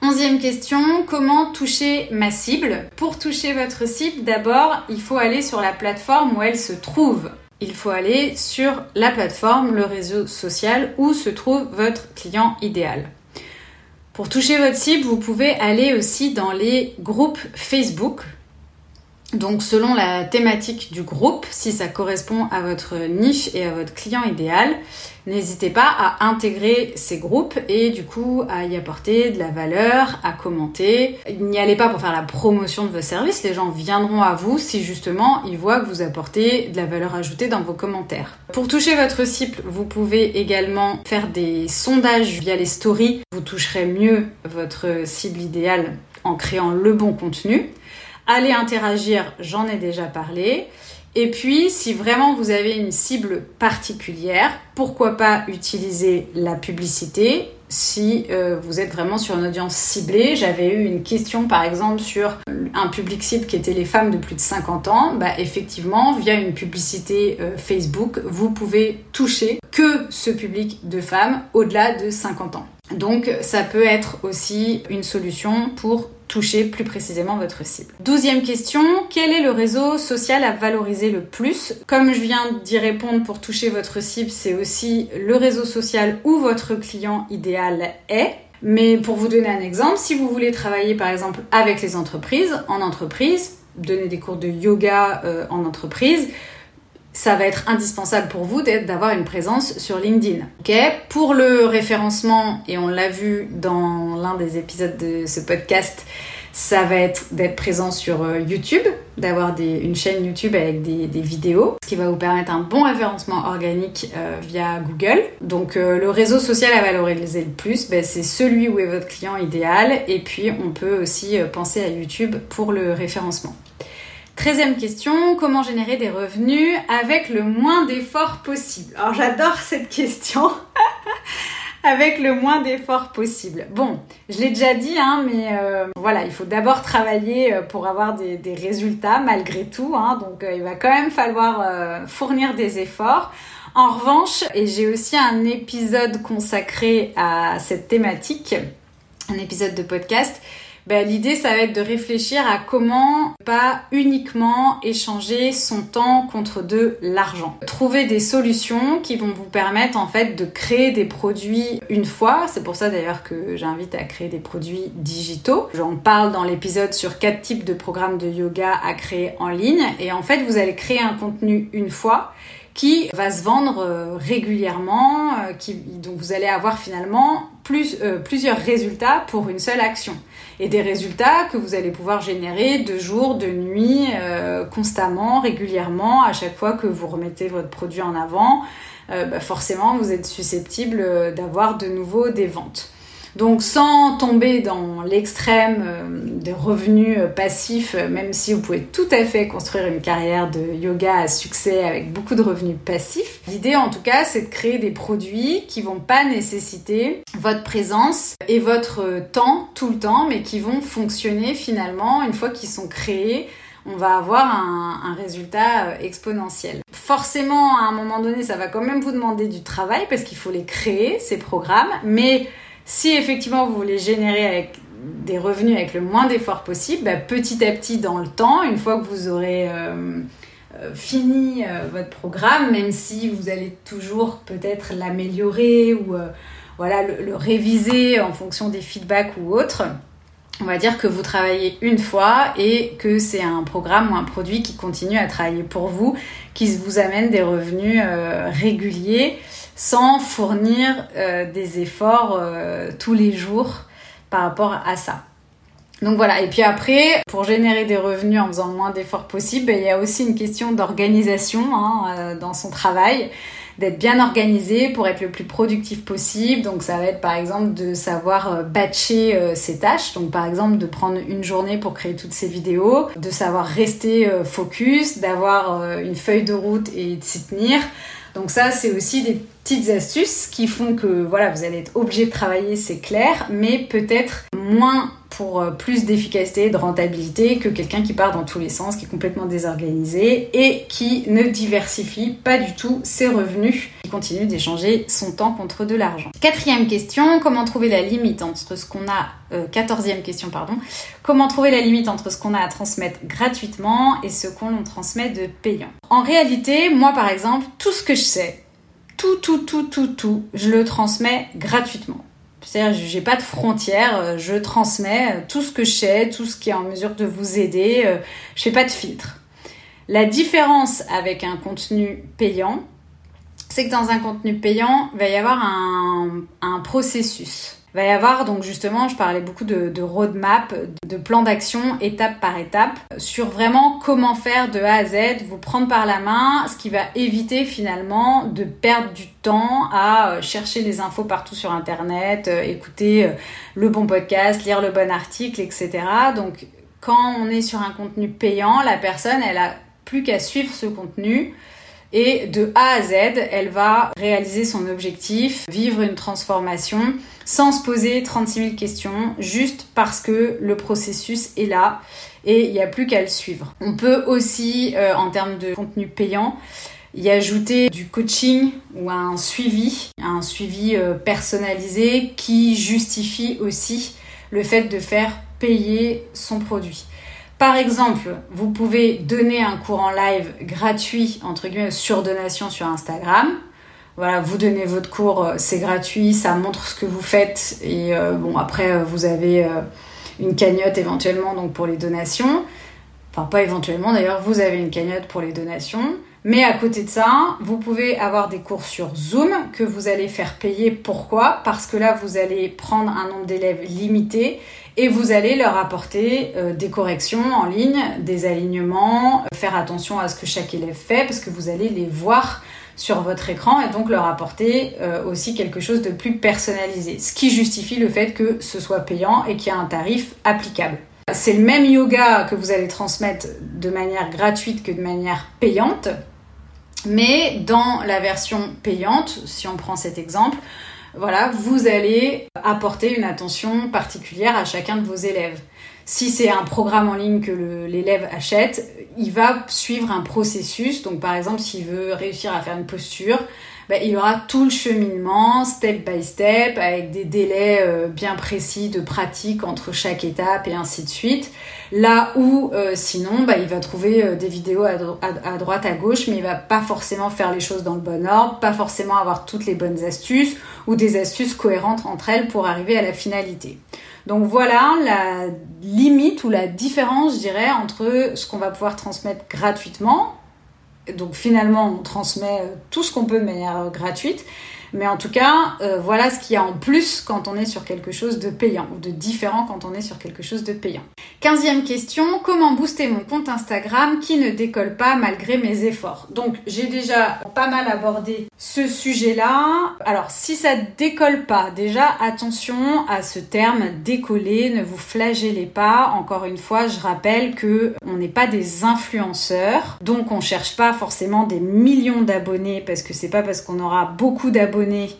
Onzième question, comment toucher ma cible? Pour toucher votre cible, d'abord, il faut aller sur la plateforme où elle se trouve il faut aller sur la plateforme, le réseau social où se trouve votre client idéal. Pour toucher votre cible, vous pouvez aller aussi dans les groupes Facebook. Donc selon la thématique du groupe, si ça correspond à votre niche et à votre client idéal, n'hésitez pas à intégrer ces groupes et du coup à y apporter de la valeur, à commenter. N'y allez pas pour faire la promotion de vos services, les gens viendront à vous si justement ils voient que vous apportez de la valeur ajoutée dans vos commentaires. Pour toucher votre cible, vous pouvez également faire des sondages via les stories. Vous toucherez mieux votre cible idéale en créant le bon contenu. Allez interagir, j'en ai déjà parlé. Et puis, si vraiment vous avez une cible particulière, pourquoi pas utiliser la publicité si euh, vous êtes vraiment sur une audience ciblée. J'avais eu une question par exemple sur un public cible qui était les femmes de plus de 50 ans. Bah, effectivement, via une publicité euh, Facebook, vous pouvez toucher que ce public de femmes au-delà de 50 ans. Donc ça peut être aussi une solution pour toucher plus précisément votre cible. Douzième question, quel est le réseau social à valoriser le plus? Comme je viens d'y répondre pour toucher votre cible, c'est aussi le réseau social où votre client idéal est. Mais pour vous donner un exemple, si vous voulez travailler par exemple avec les entreprises, en entreprise, donner des cours de yoga euh, en entreprise, ça va être indispensable pour vous d'avoir une présence sur LinkedIn. pour le référencement, et on l'a vu dans l'un des épisodes de ce podcast, ça va être d'être présent sur euh, YouTube, d'avoir une chaîne YouTube avec des, vidéos, ce qui va vous permettre un bon référencement organique euh, via Google. Donc euh, le réseau social à valoriser le plus, ben, c'est celui où est votre client idéal. Et puis on peut aussi penser à YouTube pour le référencement. Treizième question, comment générer des revenus avec le moins d'efforts possible? Alors j'adore cette question. avec le moins d'efforts possible. Bon, je l'ai déjà dit, hein, mais euh, voilà, il faut d'abord travailler euh, pour avoir des, résultats malgré tout. Hein, donc euh, il va quand même falloir fournir des efforts. En revanche, et j'ai aussi un épisode consacré à cette thématique, un épisode de podcast, ben, l'idée ça va être de réfléchir à comment pas uniquement échanger son temps contre de l'argent. Trouver des solutions qui vont vous permettre en fait de créer des produits une fois. C'est pour ça d'ailleurs que j'invite à créer des produits digitaux. J'en parle dans l'épisode sur quatre types de programmes de yoga à créer en ligne et en fait vous allez créer un contenu une fois qui va se vendre régulièrement, qui, donc vous allez avoir finalement plus, plusieurs résultats pour une seule action. Et des résultats que vous allez pouvoir générer de jour, de nuit, constamment, régulièrement, à chaque fois que vous remettez votre produit en avant. Bah forcément, vous êtes susceptible d'avoir de nouveau des ventes. Donc sans tomber dans l'extrême euh, des revenus euh, passifs, euh, même si vous pouvez tout à fait construire une carrière de yoga à succès avec beaucoup de revenus passifs, l'idée en tout cas c'est de créer des produits qui vont pas nécessiter votre présence et votre temps tout le temps, mais qui vont fonctionner finalement une fois qu'ils sont créés on va avoir un, un, résultat exponentiel. Forcément, à un moment donné, ça va quand même vous demander du travail parce qu'il faut les créer, ces programmes, mais si effectivement vous voulez générer avec des revenus avec le moins d'efforts possible, bah, petit à petit dans le temps, une fois que vous aurez euh, euh, fini euh, votre programme, même si vous allez toujours peut-être l'améliorer ou voilà, le, le, réviser en fonction des feedbacks ou autres, on va dire que vous travaillez une fois et que c'est un programme ou un produit qui continue à travailler pour vous, qui vous amène des revenus réguliers sans fournir euh, des efforts euh, tous les jours par rapport à ça. Donc voilà, et puis après, pour générer des revenus en faisant le moins d'efforts possible, ben, il y a aussi une question d'organisation hein, euh, dans son travail, d'être bien organisé pour être le plus productif possible. Donc ça va être par exemple de savoir batcher ses tâches, donc par exemple de prendre une journée pour créer toutes ces vidéos, de savoir rester focus, d'avoir une feuille de route et de s'y tenir. Donc ça, c'est aussi des petites astuces qui font que voilà, vous allez être obligé de travailler, c'est clair, mais peut-être moins pour euh, plus d'efficacité de rentabilité que quelqu'un qui part dans tous les sens, qui est complètement désorganisé et qui ne diversifie pas du tout ses revenus, qui continue d'échanger son temps contre de l'argent. Quatrième question, comment trouver la limite entre ce qu'on a, euh, question pardon, comment trouver la limite entre ce qu'on a à transmettre gratuitement et ce qu'on transmet de payant? En réalité, moi par exemple, tout ce que je sais, tout, tout, tout, tout, tout, je le transmets gratuitement. C'est-à-dire, j'ai pas de frontières, euh, je transmets euh, tout ce que je sais, tout ce qui est en mesure de vous aider, euh, je fais pas de filtre. La différence avec un contenu payant, c'est que dans un contenu payant, il va y avoir un, un processus. Va y avoir donc justement, je parlais beaucoup de, de roadmap, de plan d'action étape par étape sur vraiment comment faire de A à Z, vous prendre par la main, ce qui va éviter finalement de perdre du temps à euh, chercher les infos partout sur Internet, euh, écouter euh, le bon podcast, lire le bon article, etc. Donc quand on est sur un contenu payant, la personne, elle a plus qu'à suivre ce contenu et de A à Z, elle va réaliser son objectif, vivre une transformation sans se poser 36 000 questions, juste parce que le processus est là et il n'y a plus qu'à le suivre. On peut aussi, euh, en termes de contenu payant, y ajouter du coaching ou un suivi, un suivi euh, personnalisé qui justifie aussi le fait de faire payer son produit. Par exemple, vous pouvez donner un cours en live gratuit, entre guillemets, sur donation sur Instagram. Voilà, vous donnez votre cours, euh, c'est gratuit, ça montre ce que vous faites. Et euh, bon, après, euh, vous avez une cagnotte éventuellement donc pour les donations. Enfin, pas éventuellement d'ailleurs, vous avez une cagnotte pour les donations. Mais à côté de ça, vous pouvez avoir des cours sur Zoom que vous allez faire payer. Pourquoi? Parce que là, vous allez prendre un nombre d'élèves limité et vous allez leur apporter euh, des corrections en ligne, des alignements, euh, faire attention à ce que chaque élève fait parce que vous allez les voir sur votre écran et donc leur apporter euh, aussi quelque chose de plus personnalisé, ce qui justifie le fait que ce soit payant et qu'il y a un tarif applicable. C'est le même yoga que vous allez transmettre de manière gratuite que de manière payante, mais dans la version payante, si on prend cet exemple, voilà, vous allez apporter une attention particulière à chacun de vos élèves. Si c'est un programme en ligne que l'élève achète, il va suivre un processus. Donc par exemple, s'il veut réussir à faire une posture, bah, il aura tout le cheminement, step by step, avec des délais euh, bien précis de pratique entre chaque étape et ainsi de suite. Là où euh, sinon, bah, il va trouver euh, des vidéos à, droite, à gauche, mais il va pas forcément faire les choses dans le bon ordre, pas forcément avoir toutes les bonnes astuces ou des astuces cohérentes entre elles pour arriver à la finalité. Donc voilà la limite ou la différence, je dirais, entre ce qu'on va pouvoir transmettre gratuitement Donc finalement, on transmet tout ce qu'on peut de manière gratuite. Mais en tout cas, euh, voilà ce qu'il y a en plus quand on est sur quelque chose de payant ou de différent quand on est sur quelque chose de payant. Quinzième question, comment booster mon compte Instagram qui ne décolle pas malgré mes efforts? Donc j'ai déjà pas mal abordé ce sujet-là. Alors si ça décolle pas, déjà attention à ce terme décoller, ne vous flagellez pas. Encore une fois, je rappelle que on n'est pas des influenceurs, donc on cherche pas forcément des millions d'abonnés parce que c'est pas parce qu'on aura beaucoup d'abonnés König.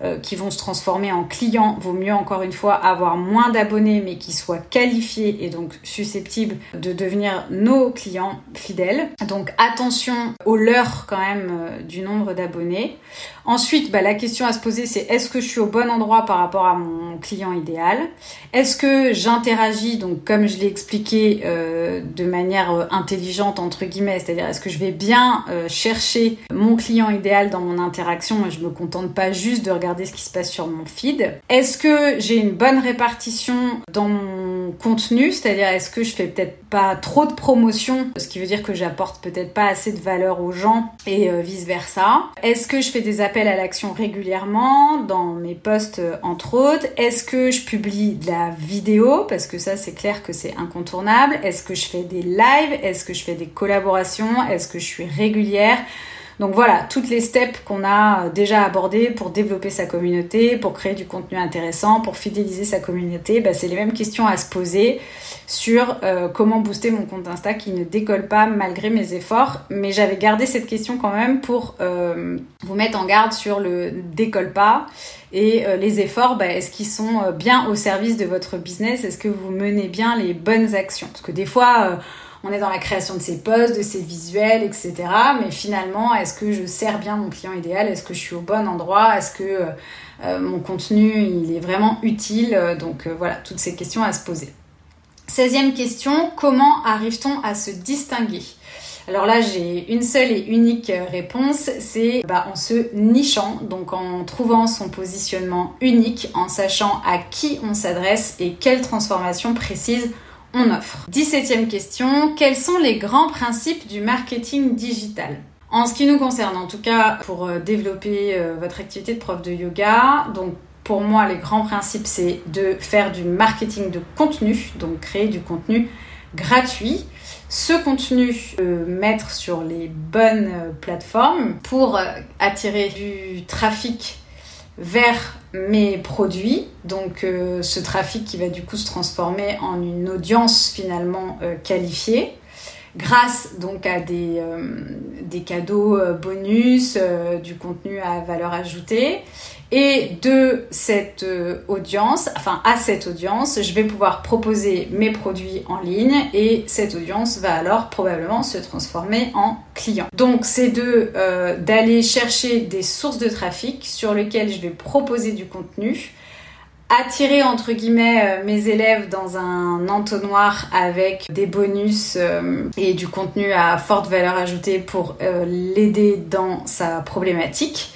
Euh, qui vont se transformer en clients, vaut mieux encore une fois avoir moins d'abonnés mais qui soient qualifiés et donc susceptibles de devenir nos clients fidèles. Donc attention au leurre quand même euh, du nombre d'abonnés. Ensuite, bah, la question à se poser c'est est-ce que je suis au bon endroit par rapport à mon client idéal? Est-ce que j'interagis donc comme je l'ai expliqué euh, de manière intelligente entre guillemets, c'est-à-dire est-ce que je vais bien chercher mon client idéal dans mon interaction? Et je me contente pas juste de regarder ce qui se passe sur mon feed. Est-ce que j'ai une bonne répartition dans mon contenu, c'est-à-dire est-ce que je fais peut-être pas trop de promotion, ce qui veut dire que j'apporte peut-être pas assez de valeur aux gens et vice versa Est-ce que je fais des appels à l'action régulièrement dans mes posts euh, entre autres? Est-ce que je publie de la vidéo? Parce que ça c'est clair que c'est incontournable. Est-ce que je fais des lives? Est-ce que je fais des collaborations? Est-ce que je suis régulière? Donc voilà, toutes les steps qu'on a euh, déjà abordées pour développer sa communauté, pour créer du contenu intéressant, pour fidéliser sa communauté, bah, c'est les mêmes questions à se poser sur euh, comment booster mon compte Insta qui ne décolle pas malgré mes efforts. Mais j'avais gardé cette question quand même pour euh, vous mettre en garde sur le décolle pas et les efforts, bah, est-ce qu'ils sont bien au service de votre business? Est-ce que vous menez bien les bonnes actions? Parce que des fois on est dans la création de ses posts, de ses visuels, etc. Mais finalement, est-ce que je sers bien mon client idéal? Est-ce que je suis au bon endroit? Est-ce que euh, euh, mon contenu, il est vraiment utile? Donc euh, voilà, toutes ces questions à se poser. 16e question, comment arrive-t-on à se distinguer? Alors là, j'ai une seule et unique réponse, c'est bah, en se nichant, donc en trouvant son positionnement unique, en sachant à qui on s'adresse et quelle transformation précise on offre. 17e question, quels sont les grands principes du marketing digital? En ce qui nous concerne, en tout cas pour euh, développer euh, votre activité de prof de yoga, donc pour moi les grands principes c'est de faire du marketing de contenu, donc créer du contenu gratuit. Ce contenu, euh, mettre sur les bonnes plateformes pour attirer du trafic vers mes produits, donc euh, ce trafic qui va du coup se transformer en une audience finalement euh, qualifiée grâce donc à des, euh, des cadeaux bonus, du contenu à valeur ajoutée et de cette euh, audience, enfin à cette audience, je vais pouvoir proposer mes produits en ligne et cette audience va alors probablement se transformer en client. Donc c'est de euh, d'aller chercher des sources de trafic sur lesquelles je vais proposer du contenu, attirer entre guillemets euh, mes élèves dans un entonnoir avec des bonus et du contenu à forte valeur ajoutée pour l'aider dans sa problématique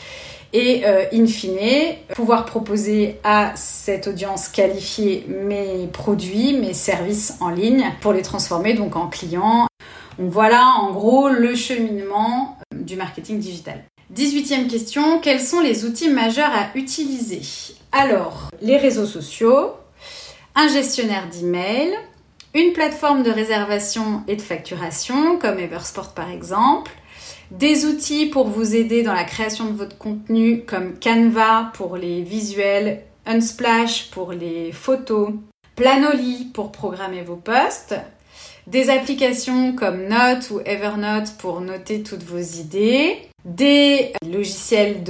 et euh, in fine pouvoir proposer à cette audience qualifiée mes produits, mes services en ligne pour les transformer donc en clients. Donc voilà en gros le cheminement euh, du marketing digital. 18e question, quels sont les outils majeurs à utiliser? Alors, les réseaux sociaux, un gestionnaire d'email, une plateforme de réservation et de facturation comme Eversport par exemple, des outils pour vous aider dans la création de votre contenu comme Canva pour les visuels, Unsplash pour les photos, Planoly pour programmer vos posts, des applications comme Note ou Evernote pour noter toutes vos idées, des logiciels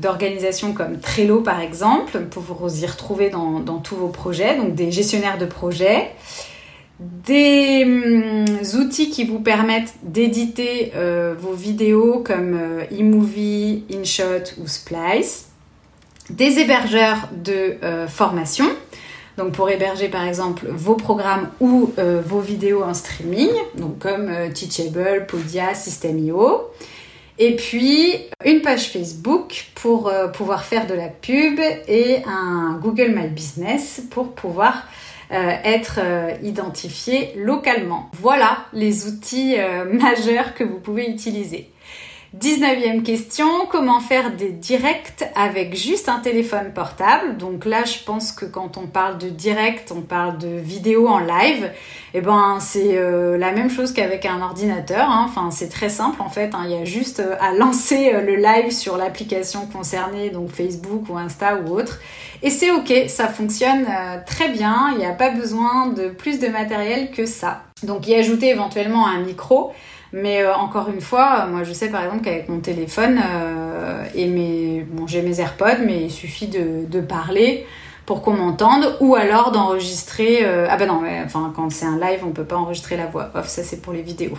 d'organisation comme Trello par exemple pour vous y retrouver dans, dans tous vos projets, donc des gestionnaires de projets, des hum, outils qui vous permettent d'éditer euh, vos vidéos comme euh, eMovie, InShot ou Splice, des hébergeurs de euh, formation, donc pour héberger par exemple vos programmes ou vos vidéos en streaming, donc comme Teachable, Podia, System.io. Et puis une page Facebook pour pouvoir faire de la pub et un Google My Business pour pouvoir euh, être euh, identifié localement. Voilà les outils euh, majeurs que vous pouvez utiliser. 19e question, comment faire des directs avec juste un téléphone portable? Donc là, je pense que quand on parle de direct, on parle de vidéo en live. Et eh ben, c'est euh, la même chose qu'avec un ordinateur. Hein. Enfin, c'est très simple en fait. Hein. Il y a juste euh, à lancer euh, le live sur l'application concernée, donc Facebook ou Insta ou autre. Et c'est ok, ça fonctionne très bien. Il n'y a pas besoin de plus de matériel que ça. Donc y ajouter éventuellement un micro. Mais euh, encore une fois, moi je sais par exemple qu'avec mon téléphone euh, et mes, bon j'ai mes AirPods, mais il suffit de, de parler pour qu'on m'entende, ou alors d'enregistrer. Euh, ah ben non, mais, enfin quand c'est un live, on peut pas enregistrer la voix off, ça c'est pour les vidéos.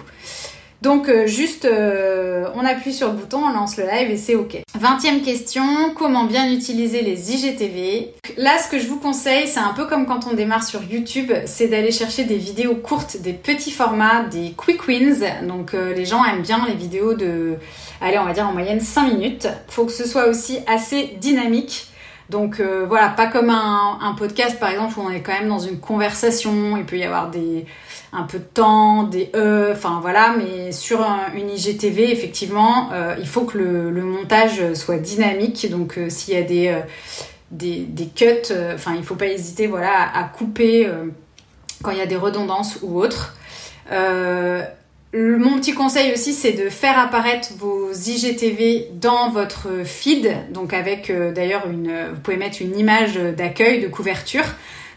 Donc euh, juste, euh, on appuie sur le bouton, on lance le live et c'est OK. 20e question, comment bien utiliser les IGTV Là, ce que je vous conseille, c'est un peu comme quand on démarre sur YouTube, c'est d'aller chercher des vidéos courtes, des petits formats, des quick wins. Donc euh, les gens aiment bien les vidéos de, allez, on va dire en moyenne 5 minutes. Faut que ce soit aussi assez dynamique. Donc voilà, pas comme un, podcast par exemple où on est quand même dans une conversation, il peut y avoir des, un peu de temps, des E, enfin voilà, mais sur une IGTV, effectivement, euh, il faut que le, montage soit dynamique. Donc euh, s'il y a des, euh, cuts, enfin il faut pas hésiter voilà, à, couper quand il y a des redondances ou autres. mon petit conseil aussi, c'est de faire apparaître vos IGTV dans votre feed, donc avec d'ailleurs une, vous pouvez mettre une image d'accueil, de couverture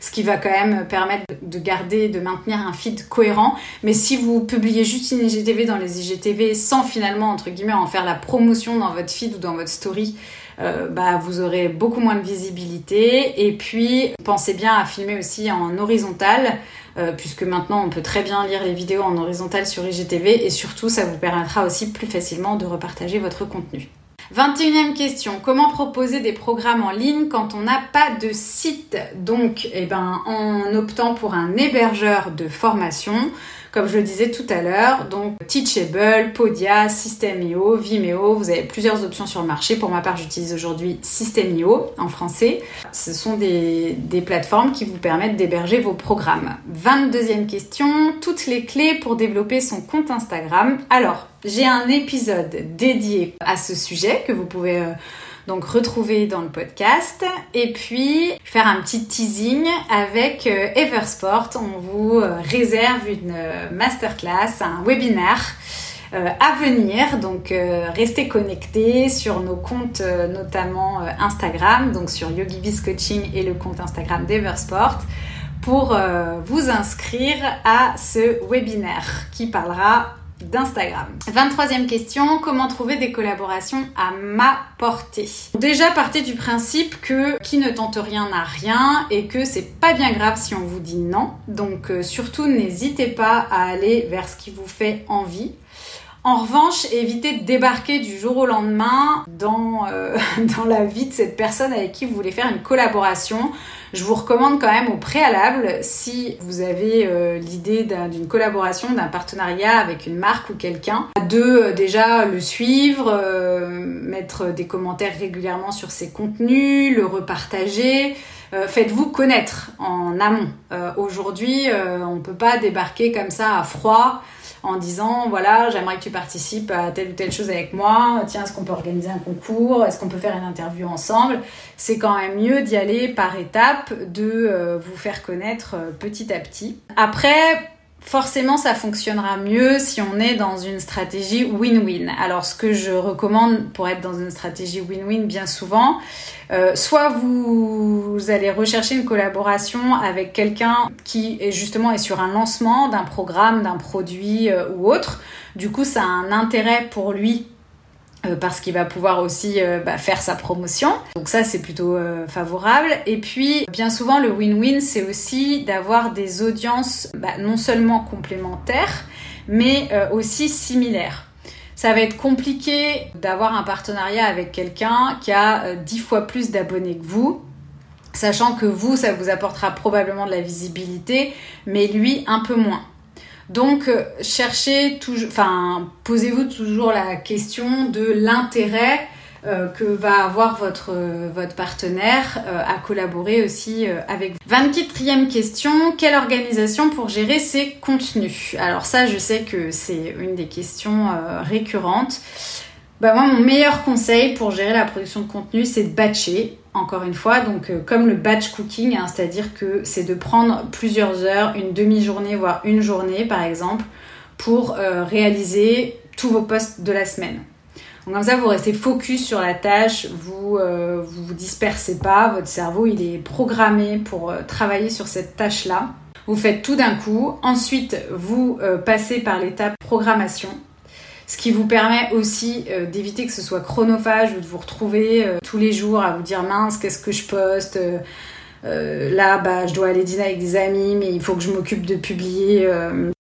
ce qui va quand même permettre de garder, de maintenir un feed cohérent. Mais si vous publiez juste une IGTV dans les IGTV sans finalement, entre guillemets, en faire la promotion dans votre feed ou dans votre story, euh, bah, vous aurez beaucoup moins de visibilité. Et puis, pensez bien à filmer aussi en horizontal, euh, puisque maintenant on peut très bien lire les vidéos en horizontal sur IGTV et surtout ça vous permettra aussi plus facilement de repartager votre contenu. 21e question, comment proposer des programmes en ligne quand on n'a pas de site? Donc, eh ben, en optant pour un hébergeur de formation, comme je le disais tout à l'heure, donc Teachable, Podia, System.io, Vimeo, vous avez plusieurs options sur le marché. Pour ma part, j'utilise aujourd'hui System.io en français. Ce sont des, plateformes qui vous permettent d'héberger vos programmes. 22e question, toutes les clés pour développer son compte Instagram. Alors, j'ai un épisode dédié à ce sujet que vous pouvez... Euh, donc retrouver dans le podcast. Et puis faire un petit teasing avec euh, Eversport. On vous euh, réserve une euh, masterclass, un webinaire à venir. Donc restez connectés sur nos comptes, notamment Instagram, donc sur YogiBiz Coaching et le compte Instagram d'Eversport pour vous inscrire à ce webinaire qui parlera d'Instagram. 23e question, comment trouver des collaborations à ma portée? Déjà partez du principe que qui ne tente rien n'a rien et que c'est pas bien grave si on vous dit non. Donc euh, surtout n'hésitez pas à aller vers ce qui vous fait envie. En revanche, évitez de débarquer du jour au lendemain dans, euh, dans la vie de cette personne avec qui vous voulez faire une collaboration. Je vous recommande quand même au préalable, si vous avez euh, l'idée d'une collaboration, d'un partenariat avec une marque ou quelqu'un, de euh, déjà le suivre, mettre des commentaires régulièrement sur ses contenus, le repartager. Faites-vous connaître en amont. Aujourd'hui, on ne peut pas débarquer comme ça à froid en disant voilà, j'aimerais que tu participes à telle ou telle chose avec moi. Tiens, est-ce qu'on peut organiser un concours? Est-ce qu'on peut faire une interview ensemble? C'est quand même mieux d'y aller par étapes, de euh, vous faire connaître euh, petit à petit. Après, forcément ça fonctionnera mieux si on est dans une stratégie win-win. Alors ce que je recommande pour être dans une stratégie win-win bien souvent, euh, soit vous, allez rechercher une collaboration avec quelqu'un qui est justement est sur un lancement d'un programme, d'un produit euh, ou autre. Du coup, ça a un intérêt pour lui euh, parce qu'il va pouvoir aussi euh, bah, faire sa promotion. Donc ça, c'est plutôt euh, favorable. Et puis, bien souvent, le win-win, c'est aussi d'avoir des audiences bah, non seulement complémentaires, mais aussi similaires. Ça va être compliqué d'avoir un partenariat avec quelqu'un qui a 10 fois plus d'abonnés que vous, sachant que vous, ça vous apportera probablement de la visibilité, mais lui, un peu moins. Donc, euh, cherchez toujours, enfin, posez-vous toujours la question de l'intérêt euh, que va avoir votre, euh, partenaire à collaborer aussi avec vous. 24e question, quelle organisation pour gérer ses contenus? Alors ça, je sais que c'est une des questions récurrentes. bah moi, mon meilleur conseil pour gérer la production de contenu, c'est de batcher, encore une fois, donc euh, comme le batch cooking, hein, c'est-à-dire que c'est de prendre plusieurs heures, une demi-journée, voire une journée par exemple, pour euh, réaliser tous vos postes de la semaine. Donc comme ça, vous restez focus sur la tâche, vous euh, vous, vous dispersez pas, votre cerveau il est programmé pour travailler sur cette tâche-là. Vous faites tout d'un coup, ensuite vous passez par l'étape programmation, ce qui vous permet aussi euh, d'éviter que ce soit chronophage ou de vous retrouver euh, tous les jours à vous dire mince, qu'est-ce que je poste euh, là, bah, je dois aller dîner avec des amis, mais il faut que je m'occupe de publier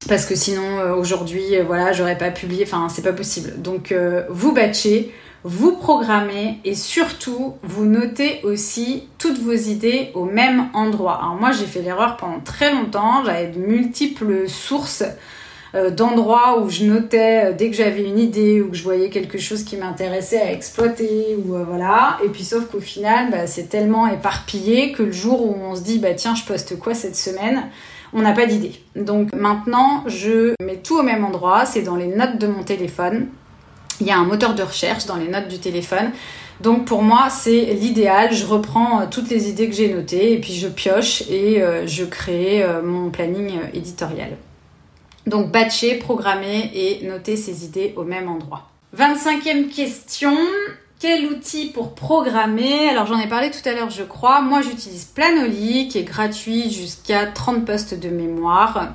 parce que sinon aujourd'hui, voilà, j'aurais pas publié. Enfin, c'est pas possible. Donc, vous batchez, vous programmez et surtout, vous notez aussi toutes vos idées au même endroit. Alors moi, j'ai fait l'erreur pendant très longtemps. J'avais de multiples sources d'endroits où je notais euh, dès que j'avais une idée ou que je voyais quelque chose qui m'intéressait à exploiter ou euh, voilà. Et puis sauf qu'au final, bah, c'est tellement éparpillé que le jour où on se dit bah tiens, je poste quoi cette semaine, on n'a pas d'idée. Donc maintenant, je mets tout au même endroit, c'est dans les notes de mon téléphone. Il y a un moteur de recherche dans les notes du téléphone. Donc pour moi, c'est l'idéal. Je reprends toutes les idées que j'ai notées et puis je pioche et je crée mon planning éditorial. Donc batcher, programmer et noter ses idées au même endroit. 25e question. Quel outil pour programmer? Alors j'en ai parlé tout à l'heure je crois. Moi j'utilise Planoly qui est gratuit jusqu'à 30 postes de mémoire.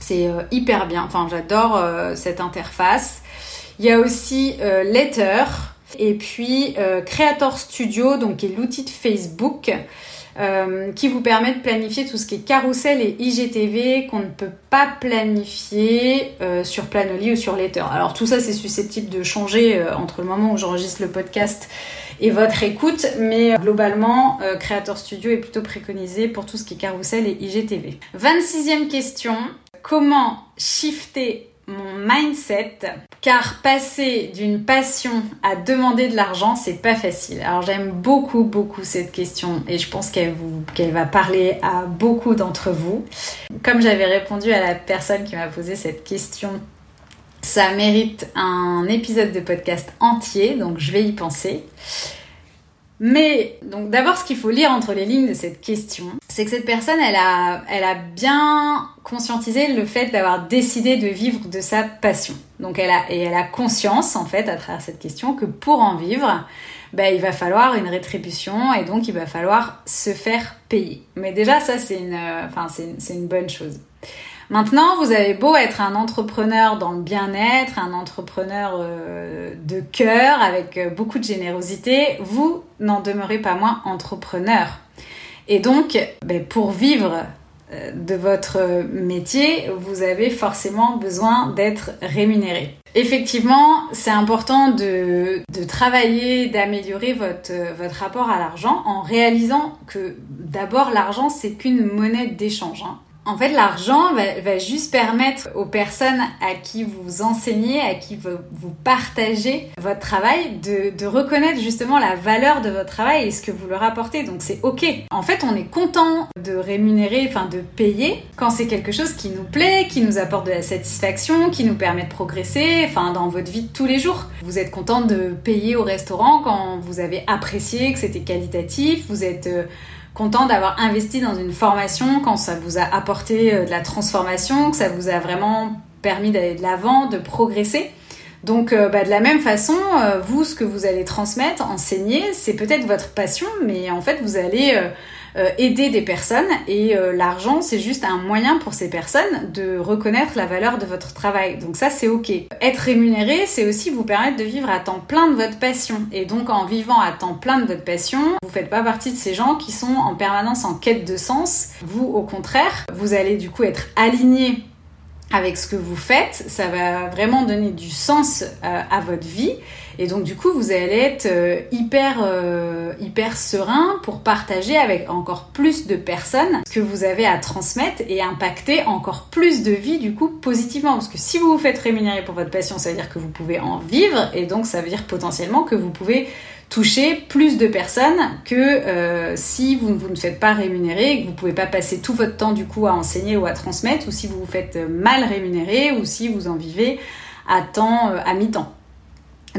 C'est euh, hyper bien. Enfin j'adore euh, cette interface. Il y a aussi euh, Letter et puis Creator Studio donc qui est l'outil de Facebook. Euh, qui vous permet de planifier tout ce qui est carrousel et IGTV qu'on ne peut pas planifier euh, sur Planoly ou sur Letter. Alors tout ça c'est susceptible de changer euh, entre le moment où j'enregistre le podcast et votre écoute, mais globalement Creator Studio est plutôt préconisé pour tout ce qui est carrousel et IGTV. 26e question, comment shifter mon mindset, car passer d'une passion à demander de l'argent, c'est pas facile. Alors j'aime beaucoup, beaucoup cette question et je pense qu'elle qu'elle va parler à beaucoup d'entre vous. Comme j'avais répondu à la personne qui m'a posé cette question, ça mérite un épisode de podcast entier, donc je vais y penser. Mais donc d'abord, ce qu'il faut lire entre les lignes de cette question, c'est que cette personne, elle a, elle a bien conscientisé le fait d'avoir décidé de vivre de sa passion. Donc elle a, et elle a conscience en fait à travers cette question que pour en vivre, ben, il va falloir une rétribution et donc il va falloir se faire payer. Mais déjà ça c'est une, c'est une bonne chose. Maintenant, vous avez beau être un entrepreneur dans le bien-être, un entrepreneur euh, de cœur avec euh, beaucoup de générosité, vous n'en demeurez pas moins entrepreneur. Et donc, ben, pour vivre euh, de votre métier, vous avez forcément besoin d'être rémunéré. Effectivement, c'est important de, travailler, d'améliorer votre, rapport à l'argent en réalisant que d'abord l'argent c'est qu'une monnaie d'échange. Hein. En fait, l'argent va, juste permettre aux personnes à qui vous enseignez, à qui vous, partagez votre travail, de, reconnaître justement la valeur de votre travail et ce que vous leur apportez. Donc c'est ok. En fait, on est content de rémunérer, enfin de payer quand c'est quelque chose qui nous plaît, qui nous apporte de la satisfaction, qui nous permet de progresser, enfin dans votre vie de tous les jours. Vous êtes content de payer au restaurant quand vous avez apprécié que c'était qualitatif. Vous êtes euh, content d'avoir investi dans une formation quand ça vous a apporté euh, de la transformation, que ça vous a vraiment permis d'aller de l'avant, de progresser. Donc euh, bah, de la même façon, euh, vous, ce que vous allez transmettre, enseigner, c'est peut-être votre passion, mais en fait, vous allez aider des personnes et euh, l'argent c'est juste un moyen pour ces personnes de reconnaître la valeur de votre travail. Donc ça c'est ok. Être rémunéré c'est aussi vous permettre de vivre à temps plein de votre passion et donc en vivant à temps plein de votre passion, vous faites pas partie de ces gens qui sont en permanence en quête de sens. Vous au contraire, vous allez du coup être aligné avec ce que vous faites, ça va vraiment donner du sens euh, à votre vie et donc du coup, vous allez être euh, hyper euh, hyper serein pour partager avec encore plus de personnes ce que vous avez à transmettre et impacter encore plus de vie du coup positivement. Parce que si vous vous faites rémunérer pour votre passion, ça veut dire que vous pouvez en vivre et donc ça veut dire potentiellement que vous pouvez toucher plus de personnes que euh, si vous, vous, ne faites pas rémunérer que vous pouvez pas passer tout votre temps du coup à enseigner ou à transmettre ou si vous vous faites mal rémunérer ou si vous en vivez à temps à mi-temps.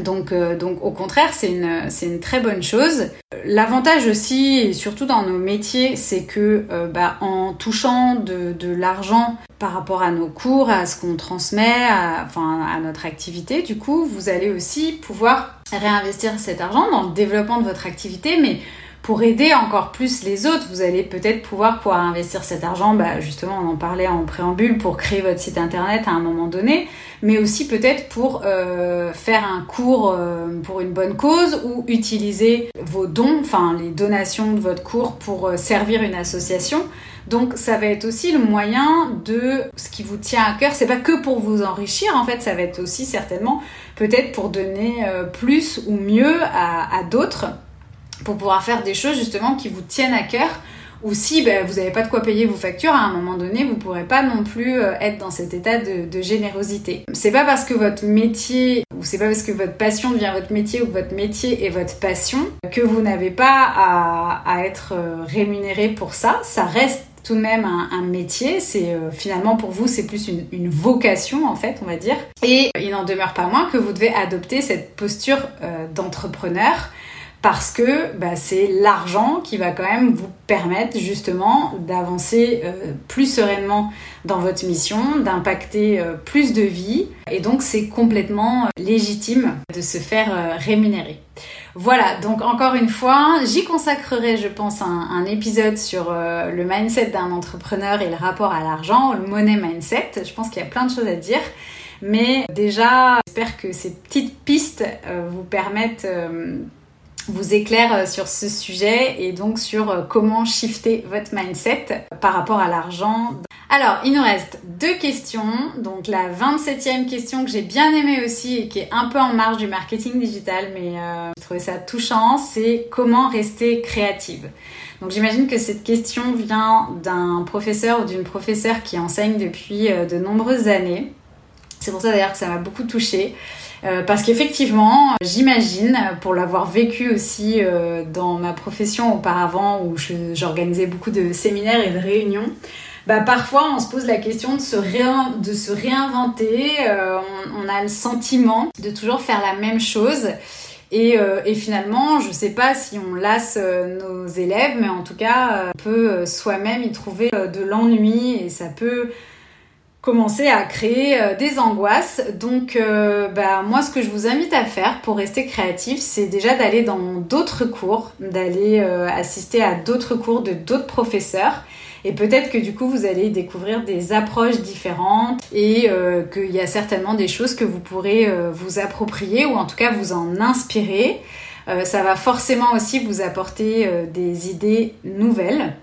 Donc, euh, donc au contraire, c'est une, une très bonne chose. L'avantage aussi, et surtout dans nos métiers, c'est que euh, bah, en touchant de, de l'argent par rapport à nos cours, à ce qu'on transmet, à, enfin, à notre activité, du coup, vous allez aussi pouvoir réinvestir cet argent dans le développement de votre activité, mais pour aider encore plus les autres, vous allez peut-être pouvoir pouvoir investir cet argent, bah justement on en parlait en préambule, pour créer votre site internet à un moment donné, mais aussi peut-être pour euh, faire un cours euh, pour une bonne cause ou utiliser vos dons, enfin les donations de votre cours pour euh, servir une association. Donc ça va être aussi le moyen de ce qui vous tient à cœur. C'est pas que pour vous enrichir, en fait, ça va être aussi certainement peut-être pour donner plus ou mieux à, à d'autres pour pouvoir faire des choses justement qui vous tiennent à cœur ou si ben, vous n'avez pas de quoi payer vos factures, à un moment donné, vous ne pourrez pas non plus euh, être dans cet état de, de générosité. C'est pas parce que votre métier, ou c'est pas parce que votre passion devient votre métier ou que votre métier est votre passion, que vous n'avez pas à, être euh, rémunéré pour ça. Ça reste tout de même un, métier. C'est euh, finalement pour vous, c'est plus une, vocation en fait, on va dire. Et il n'en demeure pas moins que vous devez adopter cette posture d'entrepreneur parce que bah, c'est l'argent qui va quand même vous permettre justement d'avancer euh, plus sereinement dans votre mission, d'impacter euh, plus de vies et donc c'est complètement euh, légitime de se faire rémunérer. Voilà, donc encore une fois, j'y consacrerai, je pense, un, un épisode sur le mindset d'un entrepreneur et le rapport à l'argent, le money mindset. Je pense qu'il y a plein de choses à dire. Mais déjà, j'espère que ces petites pistes vous permettent vous éclaire euh, sur ce sujet et donc sur euh, comment shifter votre mindset par rapport à l'argent. Alors, il nous reste deux questions. Donc la 27e question que j'ai bien aimée aussi et qui est un peu en marge du marketing digital, mais euh, j'ai trouvé ça touchant, c'est comment rester créative. Donc j'imagine que cette question vient d'un professeur ou d'une professeure qui enseigne depuis de nombreuses années. C'est pour ça d'ailleurs que ça m'a beaucoup touchée. Euh, parce qu'effectivement, j'imagine, pour l'avoir vécu aussi euh, dans ma profession auparavant, où j'organisais beaucoup de séminaires et de réunions, bah, parfois on se pose la question de se, réinventer. Euh, on, a le sentiment de toujours faire la même chose. Et, et, finalement, je sais pas si on lasse nos élèves, mais en tout cas, on peut soi-même y trouver de l'ennui et ça peut commencer à créer euh, des angoisses. Donc, euh, bah, moi, ce que je vous invite à faire pour rester créatif, c'est déjà d'aller dans d'autres cours, d'aller euh, assister à d'autres cours de d'autres professeurs. Et peut-être que du coup, vous allez découvrir des approches différentes et qu'il y a certainement des choses que vous pourrez vous approprier ou en tout cas vous en inspirer. ça va forcément aussi vous apporter des idées nouvelles.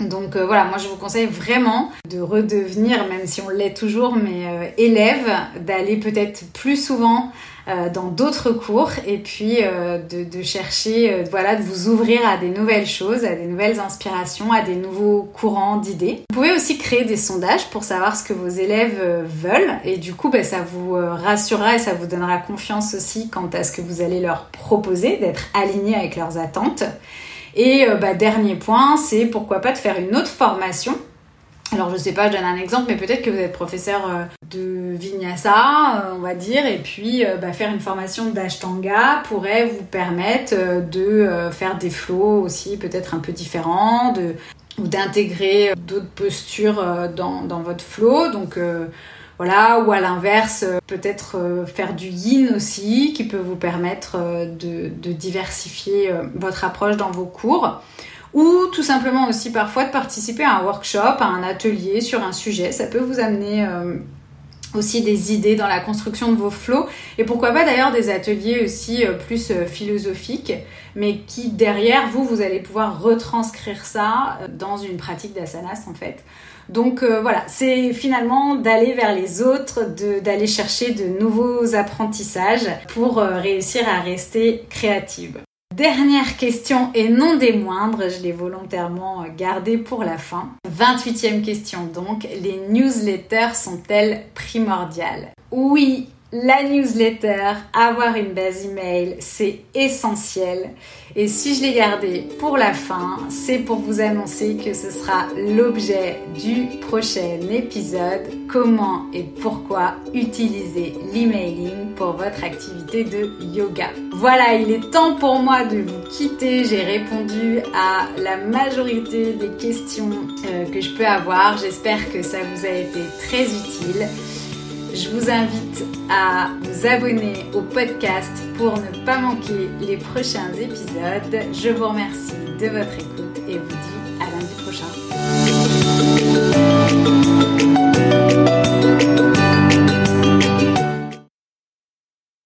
Donc euh, voilà, moi je vous conseille vraiment de redevenir, même si on l'est toujours, mais euh, élève, d'aller peut-être plus souvent euh, dans d'autres cours et puis de, chercher, voilà, de vous ouvrir à des nouvelles choses, à des nouvelles inspirations, à des nouveaux courants d'idées. Vous pouvez aussi créer des sondages pour savoir ce que vos élèves veulent et du coup, ben, ça vous rassurera et ça vous donnera confiance aussi quant à ce que vous allez leur proposer, d'être aligné avec leurs attentes. Et euh, bah, dernier point, c'est pourquoi pas de faire une autre formation. Alors je sais pas, je donne un exemple, mais peut-être que vous êtes professeur euh, de vinyasa, euh, on va dire, et puis bah, faire une formation d'ashtanga pourrait vous permettre de faire des flows aussi peut-être un peu différents, ou d'intégrer d'autres postures dans, dans, votre flow. Donc voilà, ou à l'inverse, euh, peut-être euh, faire du yin aussi, qui peut vous permettre euh, de, de, diversifier votre approche dans vos cours. Ou tout simplement aussi parfois de participer à un workshop, à un atelier sur un sujet. Ça peut vous amener aussi des idées dans la construction de vos flots et pourquoi pas d'ailleurs des ateliers aussi plus philosophiques mais qui derrière vous vous allez pouvoir retranscrire ça dans une pratique d'asanas en fait donc euh, voilà, c'est finalement d'aller vers les autres, d'aller chercher de nouveaux apprentissages pour euh, réussir à rester créative. Dernière question et non des moindres, je l'ai volontairement gardée pour la fin. 28e question donc, les newsletters sont-elles primordiales? Oui, la newsletter, avoir une base email, c'est essentiel. Et si je l'ai gardé pour la fin, c'est pour vous annoncer que ce sera l'objet du prochain épisode, comment et pourquoi utiliser l'emailing pour votre activité de yoga. Voilà, il est temps pour moi de vous quitter. J'ai répondu à la majorité des questions euh, que je peux avoir. J'espère que ça vous a été très utile. Je vous invite à vous abonner au podcast pour ne pas manquer les prochains épisodes. Je vous remercie de votre écoute et vous dis à lundi prochain.